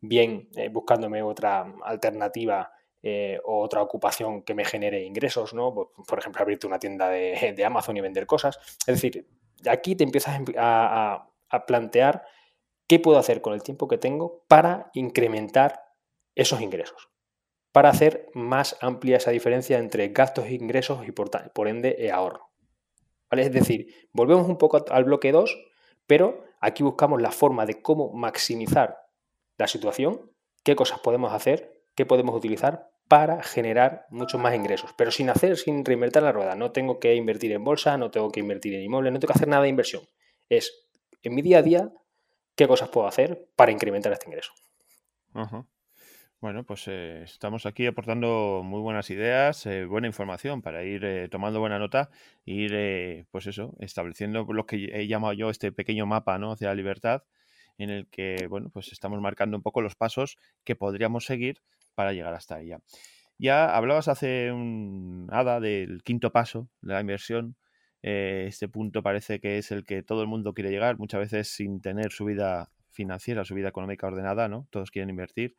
bien eh, buscándome otra alternativa eh, otra ocupación que me genere ingresos, ¿no? Por, ejemplo, abrirte una tienda de, Amazon y vender cosas. Es decir, aquí te empiezas a, plantear qué puedo hacer con el tiempo que tengo para incrementar esos ingresos, para hacer más amplia esa diferencia entre gastos e ingresos y por, ende eh, ahorro. ¿Vale? Es decir, volvemos un poco al bloque 2, pero aquí buscamos la forma de cómo maximizar la situación, qué cosas podemos hacer que podemos utilizar para generar muchos más ingresos, pero sin hacer, sin reinvertir la rueda. No tengo que invertir en bolsa, no tengo que invertir en inmuebles, no tengo que hacer nada de inversión. Es en mi día a día qué cosas puedo hacer para incrementar este ingreso. Bueno, pues eh, estamos aquí aportando muy buenas ideas, eh, buena información para ir eh, tomando buena nota ir, pues eso, estableciendo lo que he llamado yo este pequeño mapa ¿no? hacia la libertad, en el que, bueno, pues estamos marcando un poco los pasos que podríamos seguir para llegar hasta ella. Ya hablabas hace un nada del quinto paso de la inversión. Eh, este punto parece que es el que todo el mundo quiere llegar, muchas veces sin tener su vida financiera, su vida económica ordenada, ¿no? Todos quieren invertir,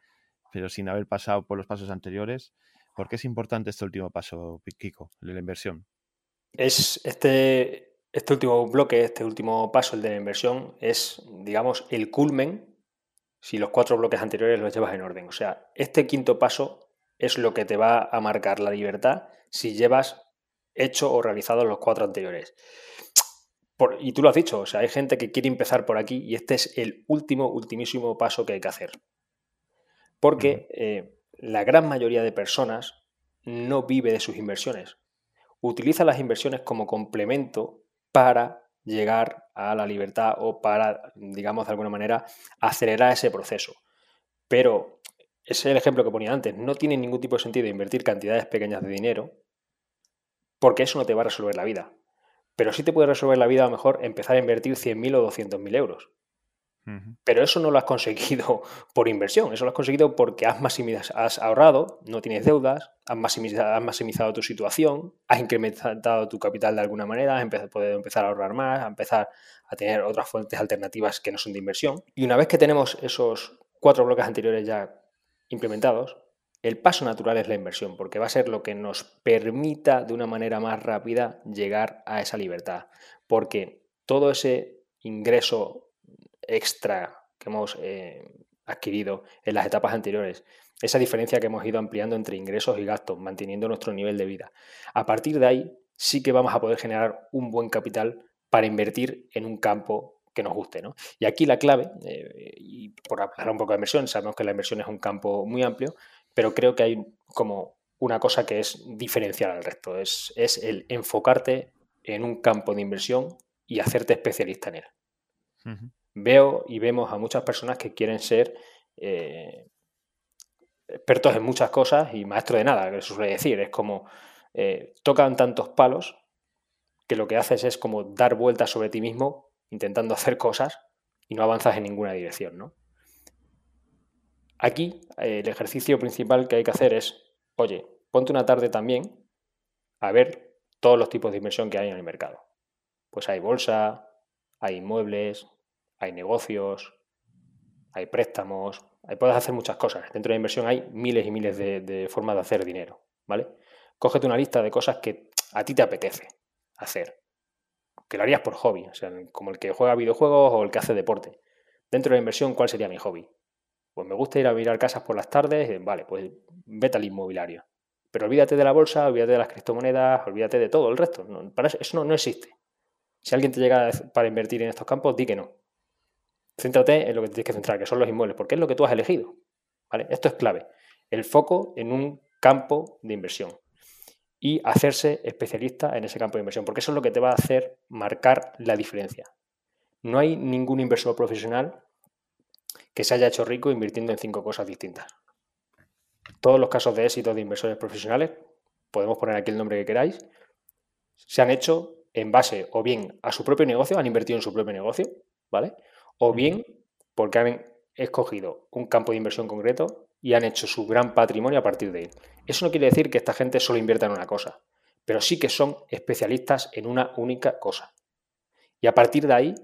pero sin haber pasado por los pasos anteriores. ¿Por qué es importante este último paso, Kiko, de la inversión? Es este, este último bloque, este último paso, el de la inversión, es, digamos, el culmen si los cuatro bloques anteriores los llevas en orden. O sea, este quinto paso es lo que te va a marcar la libertad si llevas hecho o realizado los cuatro anteriores. y tú lo has dicho, o sea, hay gente que quiere empezar por aquí y este es el último, ultimísimo paso que hay que hacer. Porque eh, la gran mayoría de personas no vive de sus inversiones. Utiliza las inversiones como complemento para llegar a la libertad o para, digamos, de alguna manera, acelerar ese proceso. Pero ese es el ejemplo que ponía antes. No tiene ningún tipo de sentido invertir cantidades pequeñas de dinero porque eso no te va a resolver la vida. Pero sí te puede resolver la vida a lo mejor empezar a invertir 100.000 o 200.000 euros. Pero eso no lo has conseguido por inversión, eso lo has conseguido porque has, has ahorrado, no tienes deudas, has maximizado, tu situación, has incrementado tu capital de alguna manera, has empezado, podido empezar a ahorrar más, a empezar a tener otras fuentes alternativas que no son de inversión. Y una vez que tenemos esos cuatro bloques anteriores ya implementados, el paso natural es la inversión, porque va a ser lo que nos permita de una manera más rápida llegar a esa libertad. Porque todo ese ingreso extra que hemos eh, adquirido en las etapas anteriores, esa diferencia que hemos ido ampliando entre ingresos y gastos, manteniendo nuestro nivel de vida. A partir de ahí sí que vamos a poder generar un buen capital para invertir en un campo que nos guste. ¿no? Y aquí la clave, eh, y por hablar un poco de inversión, sabemos que la inversión es un campo muy amplio, pero creo que hay como una cosa que es diferencial al resto, es, es el enfocarte en un campo de inversión y hacerte especialista en él veo y vemos a muchas personas que quieren ser eh, expertos en muchas cosas y maestro de nada, que se suele decir. Es como eh, tocan tantos palos que lo que haces es como dar vueltas sobre ti mismo intentando hacer cosas y no avanzas en ninguna dirección, ¿no? Aquí el ejercicio principal que hay que hacer es, oye, ponte una tarde también a ver todos los tipos de inversión que hay en el mercado. Pues hay bolsa, hay inmuebles, hay negocios, hay préstamos, ahí puedes hacer muchas cosas. Dentro de la inversión hay miles y miles de, formas de hacer dinero, ¿vale? Cógete una lista de cosas que a ti te apetece hacer, que lo harías por hobby, o sea, como el que juega videojuegos o el que hace deporte. Dentro de la inversión, ¿cuál sería mi hobby? Pues me gusta ir a mirar casas por las tardes, eh, vale, pues vete al inmobiliario. Pero olvídate de la bolsa, olvídate de las criptomonedas, olvídate de todo el resto. para eso, no, no existe. Si alguien te llega para invertir en estos campos, di que no. Céntrate en lo que tienes que centrar, que son los inmuebles, porque es lo que tú has elegido. ¿vale? Esto es clave. El foco en un campo de inversión y hacerse especialista en ese campo de inversión, porque eso es lo que te va a hacer marcar la diferencia. no hay ningún inversor profesional que se haya hecho rico invirtiendo en cinco cosas distintas. Todos los casos de éxito de inversores profesionales, podemos poner aquí el nombre que queráis, se han hecho en base o bien a su propio negocio, han invertido en su propio negocio, ¿vale? O bien porque han escogido un campo de inversión concreto y han hecho su gran patrimonio a partir de él. Eso no quiere decir que esta gente solo invierta en una cosa, pero sí que son especialistas en una única cosa. Y a partir de ahí,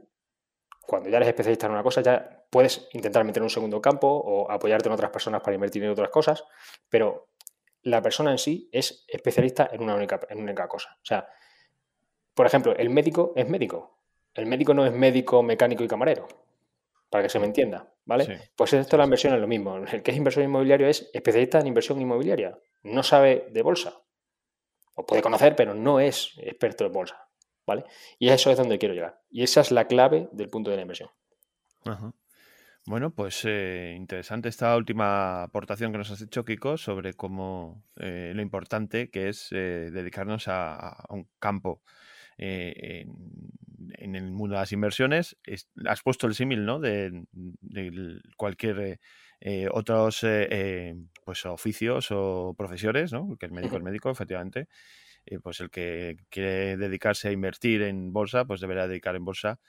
cuando ya eres especialista en una cosa, ya puedes intentar meter un segundo campo o apoyarte en otras personas para invertir en otras cosas, pero la persona en sí es especialista en una única, en una única cosa. O sea, por ejemplo, el médico es médico. El médico no es médico, mecánico y camarero, para que se me entienda, ¿vale? Pues esto de la inversión es lo mismo. El que es inversor inmobiliario es especialista en inversión inmobiliaria. No sabe de bolsa. O puede conocer, pero no es experto en bolsa, ¿vale? Y eso es donde quiero llegar. Y esa es la clave del punto de la inversión. Ajá. Bueno, pues eh, interesante esta última aportación que nos has hecho, Kiko, sobre cómo eh, lo importante que es eh, dedicarnos a, un campo en, el mundo de las inversiones. has puesto el símil, ¿no? De, cualquier otros pues oficios o profesiones, ¿no? Que el médico es médico, efectivamente. pues el que quiere dedicarse a invertir en bolsa, pues deberá dedicar en bolsa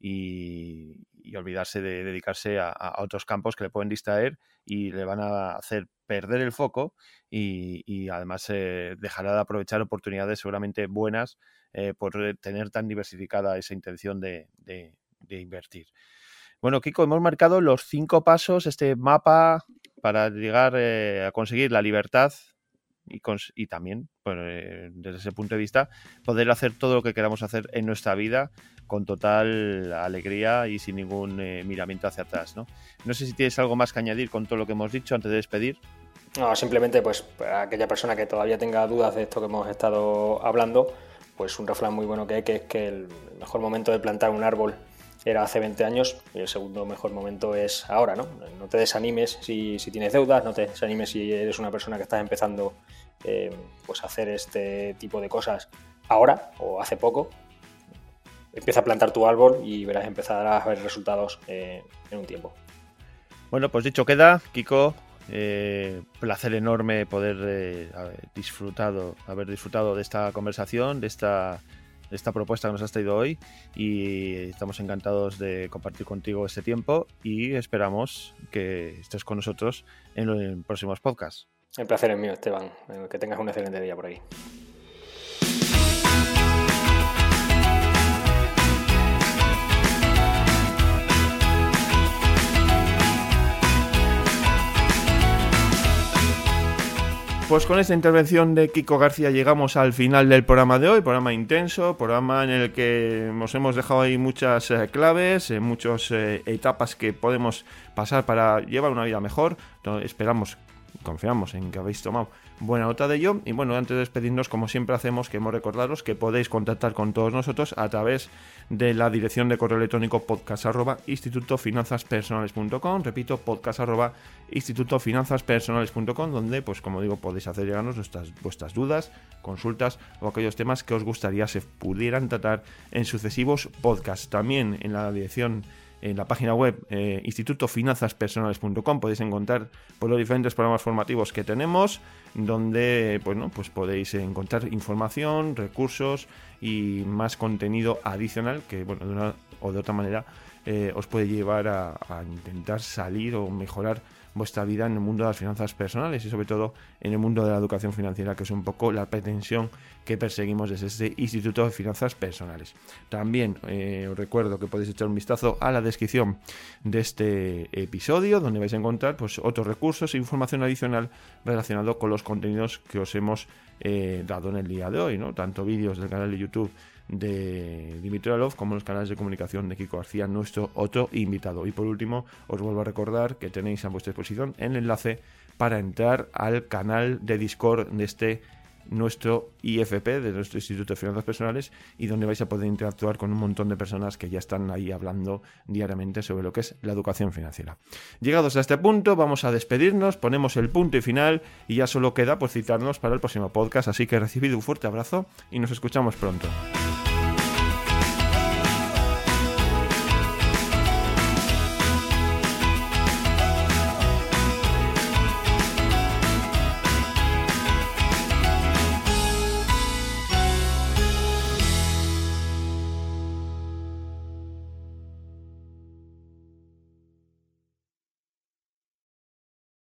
y, olvidarse de dedicarse a, otros campos que le pueden distraer y le van a hacer perder el foco y, además eh, dejará de aprovechar oportunidades seguramente buenas eh, por tener tan diversificada esa intención de, invertir. Bueno, Kiko, hemos marcado los cinco pasos, este mapa para llegar eh, a conseguir la libertad y, también, pues, desde ese punto de vista, poder hacer todo lo que queramos hacer en nuestra vida con total alegría y sin ningún eh, miramiento hacia atrás. ¿no? no sé si tienes algo más que añadir con todo lo que hemos dicho antes de despedir. No, simplemente pues para aquella persona que todavía tenga dudas de esto que hemos estado hablando, pues un refrán muy bueno que hay que es que el mejor momento de plantar un árbol era hace 20 años y el segundo mejor momento es ahora, ¿no? No te desanimes si, si tienes deudas, no te desanimes si eres una persona que estás empezando eh, pues a hacer este tipo de cosas ahora o hace poco. Empieza a plantar tu árbol y verás empezar a ver resultados eh, en un tiempo. Bueno, pues dicho queda, Kiko, eh, placer enorme poder haber disfrutado, haber disfrutado de esta conversación, de esta esta propuesta que nos has traído hoy y estamos encantados de compartir contigo este tiempo y esperamos que estés con nosotros en los próximos podcasts. El placer es mío, Esteban. Que tengas un excelente día por ahí. Pues con esta intervención de Kiko García llegamos al final del programa de hoy, programa intenso, programa en el que nos hemos dejado ahí muchas eh, claves, eh, muchas eh, etapas que podemos pasar para llevar una vida mejor. esperamos, confiamos en que habéis tomado buena nota de ello. Y bueno, antes de despedirnos, como siempre hacemos, queremos recordaros que podéis contactar con todos nosotros a través de la dirección de correo electrónico podcast. Repito, podcast donde, pues como digo, podéis hacer llegarnos vuestras, vuestras dudas, consultas o aquellos temas que os gustaría se pudieran tratar en sucesivos podcasts. También en la dirección en la página web eh, institutofinanzaspersonales.com podéis encontrar pues, los diferentes programas formativos que tenemos, donde pues, ¿no? pues podéis encontrar información, recursos y más contenido adicional que bueno, de una o de otra manera eh, os puede llevar a, a intentar salir o mejorar vuestra vida en el mundo de las finanzas personales y sobre todo en el mundo de la educación financiera, que es un poco la pretensión que perseguimos desde este Instituto de Finanzas Personales. También eh, os recuerdo que podéis echar un vistazo a la descripción de este episodio, donde vais a encontrar pues, otros recursos e información adicional relacionado con los contenidos que os hemos eh, dado en el día de hoy, ¿no? tanto vídeos del canal de YouTube de Dimitri Alov como los canales de comunicación de Kiko García, nuestro otro invitado. Y por último, os vuelvo a recordar que tenéis a vuestra disposición el enlace para entrar al canal de Discord de este nuestro IFP, de nuestro Instituto de Finanzas Personales, y donde vais a poder interactuar con un montón de personas que ya están ahí hablando diariamente sobre lo que es la educación financiera. Llegados a este punto, vamos a despedirnos, ponemos el punto y final, y ya solo queda por citarnos para el próximo podcast, así que recibid un fuerte abrazo y nos escuchamos pronto.